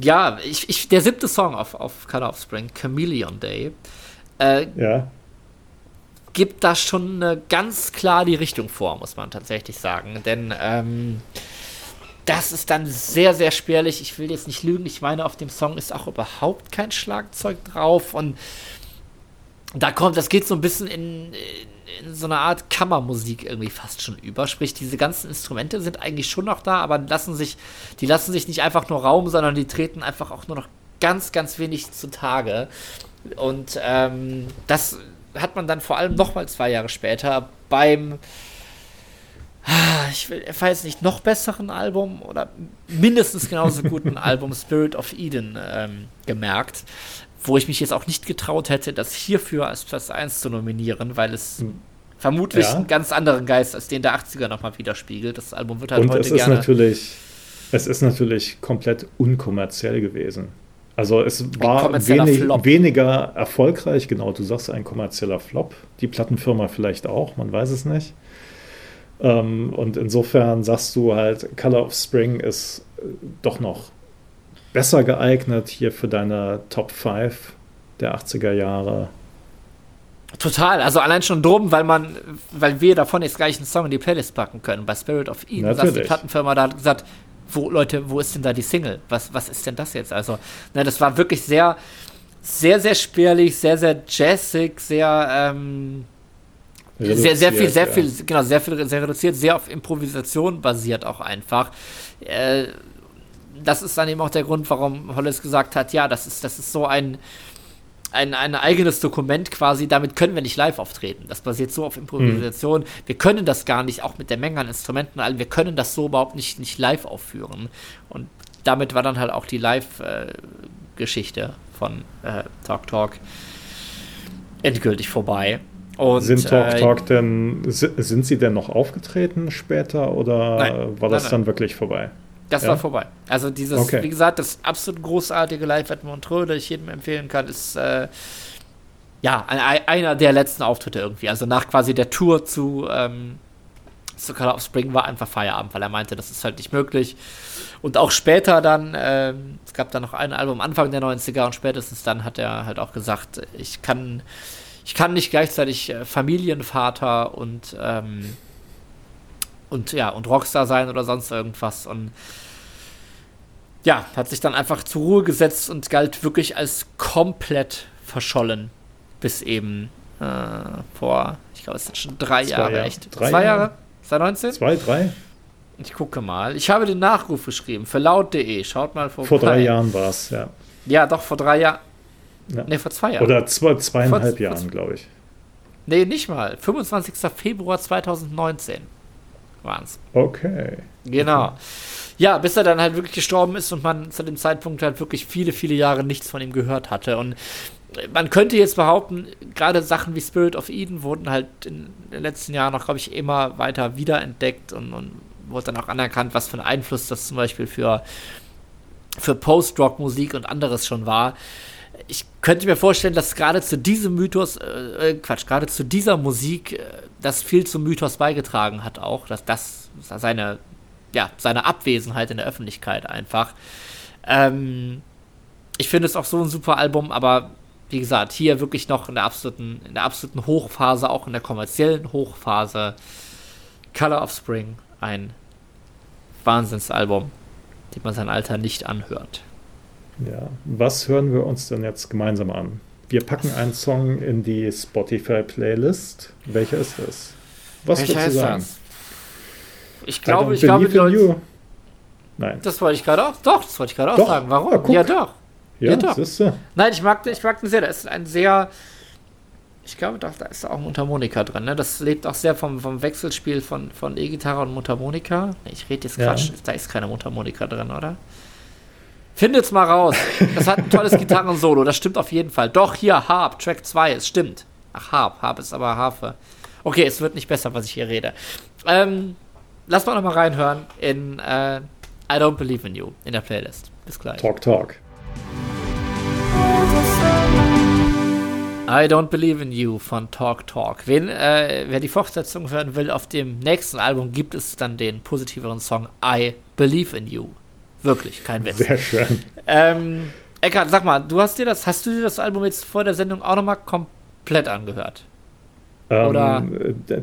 Speaker 2: ja, ich, ich, der siebte Song auf, auf Cut Off Spring, Chameleon Day, äh,
Speaker 1: ja.
Speaker 2: gibt da schon äh, ganz klar die Richtung vor, muss man tatsächlich sagen. Denn ähm, das ist dann sehr, sehr spärlich. Ich will jetzt nicht lügen. Ich meine, auf dem Song ist auch überhaupt kein Schlagzeug drauf. Und da kommt, das geht so ein bisschen in, in so eine Art Kammermusik irgendwie fast schon über. Sprich, diese ganzen Instrumente sind eigentlich schon noch da, aber lassen sich, die lassen sich nicht einfach nur Raum, sondern die treten einfach auch nur noch ganz, ganz wenig zutage. Und ähm, das hat man dann vor allem nochmal zwei Jahre später beim ich will, ich weiß nicht, noch besseren Album oder mindestens genauso guten [laughs] Album Spirit of Eden ähm, gemerkt, wo ich mich jetzt auch nicht getraut hätte, das hierfür als Platz 1 zu nominieren, weil es hm. vermutlich ja. einen ganz anderen Geist als den der 80er nochmal widerspiegelt. Das Album wird halt
Speaker 1: Und
Speaker 2: heute
Speaker 1: es ist gerne natürlich es ist natürlich komplett unkommerziell gewesen. Also es war wenig, weniger erfolgreich, genau, du sagst ein kommerzieller Flop. Die Plattenfirma vielleicht auch, man weiß es nicht. Ähm, und insofern sagst du halt, Color of Spring ist äh, doch noch besser geeignet hier für deine Top 5 der 80er Jahre.
Speaker 2: Total, also allein schon drum, weil man, weil wir davon jetzt gleich einen Song in die Playlist packen können. Bei Spirit of Eden saß die Plattenfirma da hat gesagt, wo, Leute, wo ist denn da die Single? Was, was ist denn das jetzt? Also, ne, das war wirklich sehr, sehr, sehr spärlich, sehr, sehr jazzig, sehr, ähm, sehr, sehr viel, sehr ja. viel, genau, sehr viel, sehr reduziert, sehr auf Improvisation basiert auch einfach. Äh, das ist dann eben auch der Grund, warum Hollis gesagt hat, ja, das ist, das ist so ein, ein, ein eigenes Dokument quasi, damit können wir nicht live auftreten. Das basiert so auf Improvisation. Mhm. Wir können das gar nicht, auch mit der Menge an Instrumenten, wir können das so überhaupt nicht, nicht live aufführen. Und damit war dann halt auch die Live-Geschichte von äh, Talk Talk endgültig vorbei.
Speaker 1: Und, sind Talk äh, Talk denn, sind sie denn noch aufgetreten später oder nein, war das nein, nein. dann wirklich vorbei?
Speaker 2: Das ja? war vorbei. Also dieses, okay. wie gesagt, das absolut großartige Live at Montreux, das ich jedem empfehlen kann, ist äh, ja ein, einer der letzten Auftritte irgendwie. Also nach quasi der Tour zu, ähm, zu Color of Spring war einfach Feierabend, weil er meinte, das ist halt nicht möglich. Und auch später dann, ähm, es gab dann noch ein Album Anfang der 90er und spätestens dann hat er halt auch gesagt, ich kann, ich kann nicht gleichzeitig äh, Familienvater und ähm, und ja, und Rockstar sein oder sonst irgendwas. Und ja, hat sich dann einfach zur Ruhe gesetzt und galt wirklich als komplett verschollen. Bis eben äh, vor, ich glaube, es sind schon drei Zwei Jahre, Jahre, echt.
Speaker 1: Drei Zwei Jahre?
Speaker 2: 2019?
Speaker 1: Zwei, drei?
Speaker 2: Ich gucke mal. Ich habe den Nachruf geschrieben für laut.de. Schaut mal
Speaker 1: vorbei. Vor drei Jahren war es, ja.
Speaker 2: Ja, doch, vor drei Jahren. Ja. Ne, vor zwei Jahren.
Speaker 1: Oder zwei, zweieinhalb vor, Jahren, glaube ich.
Speaker 2: Nee, nicht mal. 25. Februar 2019 waren es.
Speaker 1: Okay.
Speaker 2: Genau. Ja, bis er dann halt wirklich gestorben ist und man zu dem Zeitpunkt halt wirklich viele, viele Jahre nichts von ihm gehört hatte. Und man könnte jetzt behaupten, gerade Sachen wie Spirit of Eden wurden halt in den letzten Jahren noch, glaube ich, immer weiter wiederentdeckt und, und wurde dann auch anerkannt, was für einen Einfluss das zum Beispiel für, für Post-Rock-Musik und anderes schon war. Ich könnte mir vorstellen, dass gerade zu diesem Mythos, äh, äh Quatsch, gerade zu dieser Musik äh, das viel zum Mythos beigetragen hat auch, dass das seine, ja, seine Abwesenheit in der Öffentlichkeit einfach. Ähm, ich finde es auch so ein super Album, aber wie gesagt, hier wirklich noch in der absoluten, in der absoluten Hochphase, auch in der kommerziellen Hochphase. Color of Spring, ein Wahnsinnsalbum, dem man sein Alter nicht anhört.
Speaker 1: Ja, was hören wir uns denn jetzt gemeinsam an? Wir packen einen Song in die Spotify-Playlist. Welcher ist das?
Speaker 2: Was Welcher würdest du sagen? Das? Ich glaube, ich glaube,
Speaker 1: you. Nein.
Speaker 2: Das wollte ich gerade auch. Doch, das wollte ich gerade auch sagen. Warum? Ja,
Speaker 1: ja
Speaker 2: doch.
Speaker 1: Ja, ja doch. Du?
Speaker 2: Nein, ich mag, ich mag den sehr. Das ist ein sehr. Ich glaube, doch, da ist auch Mundharmonika drin. Ne? Das lebt auch sehr vom, vom Wechselspiel von, von E-Gitarre und Mundharmonika. Ich rede jetzt Quatsch. Ja. Da ist keine Mundharmonika drin, oder? Findet's mal raus. Das hat ein tolles Gitarrensolo, das stimmt auf jeden Fall. Doch, hier, Harp, Track 2, es stimmt. Ach, Harp, Harp ist aber Harfe. Okay, es wird nicht besser, was ich hier rede. Ähm, lass mal nochmal reinhören in äh, I Don't Believe in You in der Playlist. Bis gleich.
Speaker 1: Talk, talk.
Speaker 2: I Don't Believe in You von Talk Talk. Wen, äh, wer die Fortsetzung hören will, auf dem nächsten Album gibt es dann den positiveren Song I Believe in You. Wirklich, kein Witz.
Speaker 1: Sehr schön.
Speaker 2: Ähm, Eckhard, sag mal, du hast dir das, hast du dir das Album jetzt vor der Sendung auch nochmal komplett angehört?
Speaker 1: Ähm, Oder?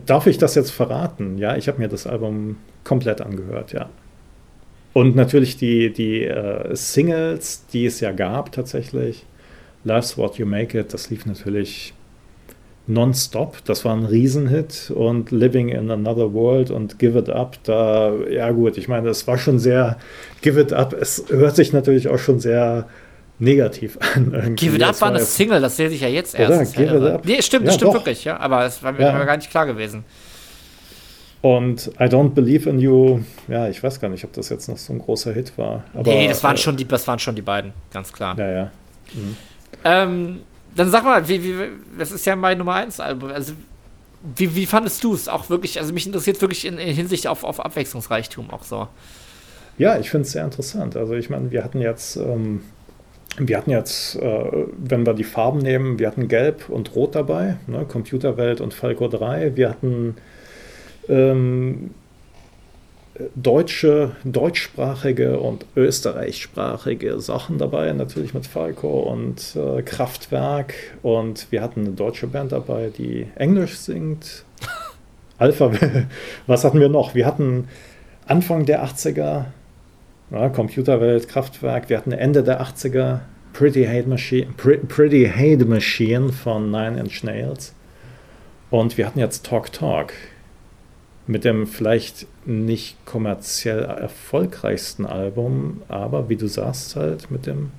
Speaker 1: Darf ich das jetzt verraten? Ja, ich habe mir das Album komplett angehört, ja. Und natürlich die, die äh, Singles, die es ja gab tatsächlich. Love's What You Make It, das lief natürlich Nonstop. Das war ein Riesenhit und Living in Another World und Give It Up, da, ja gut, ich meine, es war schon sehr, Give It Up, es hört sich natürlich auch schon sehr negativ [laughs] an.
Speaker 2: Irgendwie. Give It Up war eine Single, das sehe ich ja jetzt erst.
Speaker 1: Oder? Give It Up.
Speaker 2: Nee, stimmt, ja, stimmt doch. wirklich, ja, aber es war mir ja. gar nicht klar gewesen.
Speaker 1: Und I Don't Believe in You, ja, ich weiß gar nicht, ob das jetzt noch so ein großer Hit war. Aber,
Speaker 2: nee, das waren, äh, schon die, das waren schon die beiden, ganz klar.
Speaker 1: Ja, ja. Mhm.
Speaker 2: Ähm, dann sag mal, wie, wie, das ist ja mein Nummer 1 Album. Also, wie, wie fandest du es auch wirklich? Also, mich interessiert wirklich in, in Hinsicht auf, auf Abwechslungsreichtum auch so.
Speaker 1: Ja, ich finde es sehr interessant. Also, ich meine, wir hatten jetzt, ähm, wir hatten jetzt, äh, wenn wir die Farben nehmen, wir hatten Gelb und Rot dabei, ne? Computerwelt und Falco 3. Wir hatten ähm, deutsche, deutschsprachige und österreichsprachige Sachen dabei, natürlich mit Falco und äh, Kraftwerk. Und wir hatten eine deutsche Band dabei, die Englisch singt. [laughs] Alpha, was hatten wir noch? Wir hatten Anfang der 80er ja, Computerwelt, Kraftwerk. Wir hatten Ende der 80er Pretty Hate Machine, Pretty Hate Machine von Nine Inch Nails. Und wir hatten jetzt Talk Talk mit dem vielleicht nicht kommerziell erfolgreichsten Album, aber wie du sagst, halt mit dem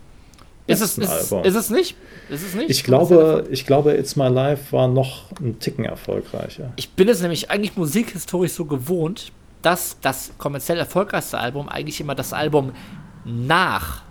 Speaker 2: ist es, ist, Album. Ist es nicht? Ist es nicht?
Speaker 1: Ich glaube, ich glaube, It's My Life war noch ein Ticken erfolgreicher.
Speaker 2: Ich bin es nämlich eigentlich musikhistorisch so gewohnt, dass das kommerziell erfolgreichste Album eigentlich immer das Album nach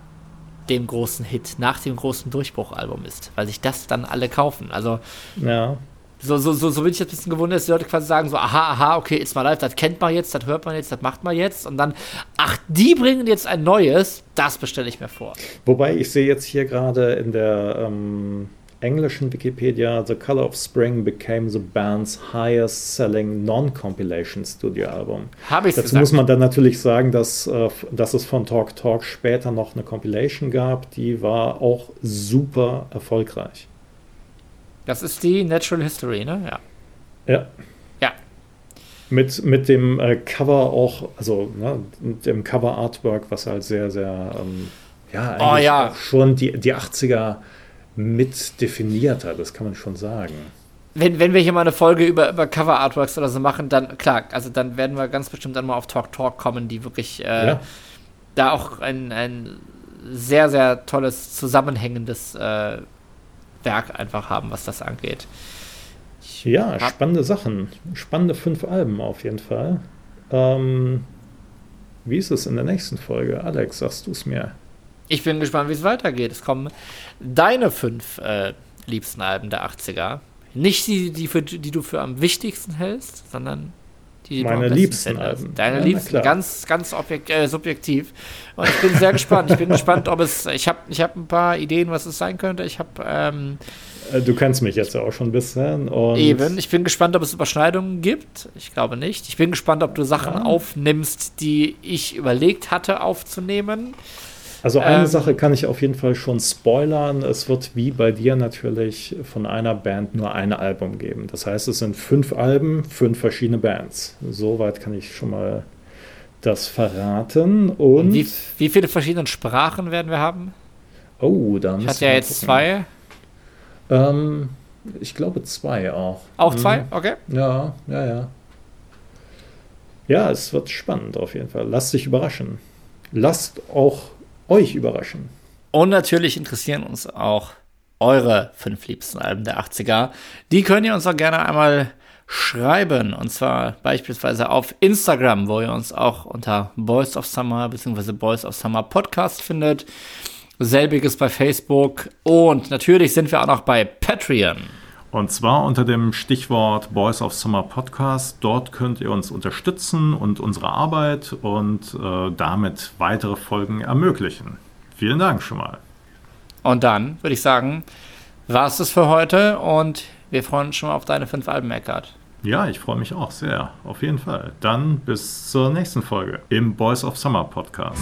Speaker 2: dem großen Hit, nach dem großen Durchbruchalbum ist, weil sich das dann alle kaufen. Also
Speaker 1: ja.
Speaker 2: So, so, so, so bin ich jetzt ein bisschen gewundert, dass die Leute quasi sagen so, aha, aha, okay, ist mal live, das kennt man jetzt, das hört man jetzt, das macht man jetzt und dann, ach, die bringen jetzt ein neues, das bestelle ich mir vor.
Speaker 1: Wobei ich sehe jetzt hier gerade in der ähm, englischen Wikipedia, The Color of Spring became the band's highest selling non-compilation Studio Album.
Speaker 2: Habe ich
Speaker 1: Dazu gesagt. muss man dann natürlich sagen, dass, äh, dass es von Talk Talk später noch eine Compilation gab, die war auch super erfolgreich.
Speaker 2: Das ist die Natural History, ne? Ja.
Speaker 1: Ja.
Speaker 2: Ja.
Speaker 1: Mit, mit dem äh, Cover auch, also ne, dem Cover Artwork, was halt sehr, sehr, ähm, ja,
Speaker 2: oh, ja.
Speaker 1: schon die, die 80er mit definiert hat, das kann man schon sagen.
Speaker 2: Wenn, wenn wir hier mal eine Folge über, über Cover Artworks oder so machen, dann, klar, also dann werden wir ganz bestimmt dann mal auf Talk Talk kommen, die wirklich äh, ja. da auch ein, ein sehr, sehr tolles, zusammenhängendes äh, Werk einfach haben, was das angeht.
Speaker 1: Ich ja, spannende Sachen. Spannende fünf Alben auf jeden Fall. Ähm, wie ist es in der nächsten Folge? Alex, sagst du es mir?
Speaker 2: Ich bin gespannt, wie es weitergeht. Es kommen deine fünf äh, liebsten Alben der 80er. Nicht die, die, für, die du für am wichtigsten hältst, sondern die,
Speaker 1: Meine liebsten Alben.
Speaker 2: Deine ja, liebsten, ganz, ganz objekt, äh, subjektiv. Und ich bin sehr gespannt. Ich bin gespannt, ob es. Ich habe ich hab ein paar Ideen, was es sein könnte. Ich habe. Ähm,
Speaker 1: äh, du kennst mich jetzt ja auch schon ein bisschen.
Speaker 2: Eben. Ich bin gespannt, ob es Überschneidungen gibt. Ich glaube nicht. Ich bin gespannt, ob du Sachen ja. aufnimmst, die ich überlegt hatte aufzunehmen.
Speaker 1: Also eine ähm, Sache kann ich auf jeden Fall schon spoilern. Es wird wie bei dir natürlich von einer Band nur ein Album geben. Das heißt, es sind fünf Alben, fünf verschiedene Bands. Soweit kann ich schon mal das verraten. Und, Und
Speaker 2: wie, wie, viele verschiedene Sprachen werden wir haben?
Speaker 1: Oh, dann.
Speaker 2: Ich hatte ja jetzt gucken. zwei.
Speaker 1: Ähm, ich glaube zwei auch.
Speaker 2: Auch zwei? Mhm. Okay.
Speaker 1: Ja, ja, ja. Ja, es wird spannend auf jeden Fall. Lasst sich überraschen. Lasst auch euch überraschen.
Speaker 2: Und natürlich interessieren uns auch eure fünf liebsten Alben der 80er. Die könnt ihr uns auch gerne einmal schreiben. Und zwar beispielsweise auf Instagram, wo ihr uns auch unter Boys of Summer bzw. Boys of Summer Podcast findet. Selbiges bei Facebook. Und natürlich sind wir auch noch bei Patreon.
Speaker 1: Und zwar unter dem Stichwort Boys of Summer Podcast. Dort könnt ihr uns unterstützen und unsere Arbeit und äh, damit weitere Folgen ermöglichen. Vielen Dank schon mal.
Speaker 2: Und dann würde ich sagen, war es das für heute und wir freuen uns schon mal auf deine fünf Alben, Eckart.
Speaker 1: Ja, ich freue mich auch sehr. Auf jeden Fall. Dann bis zur nächsten Folge im Boys of Summer Podcast.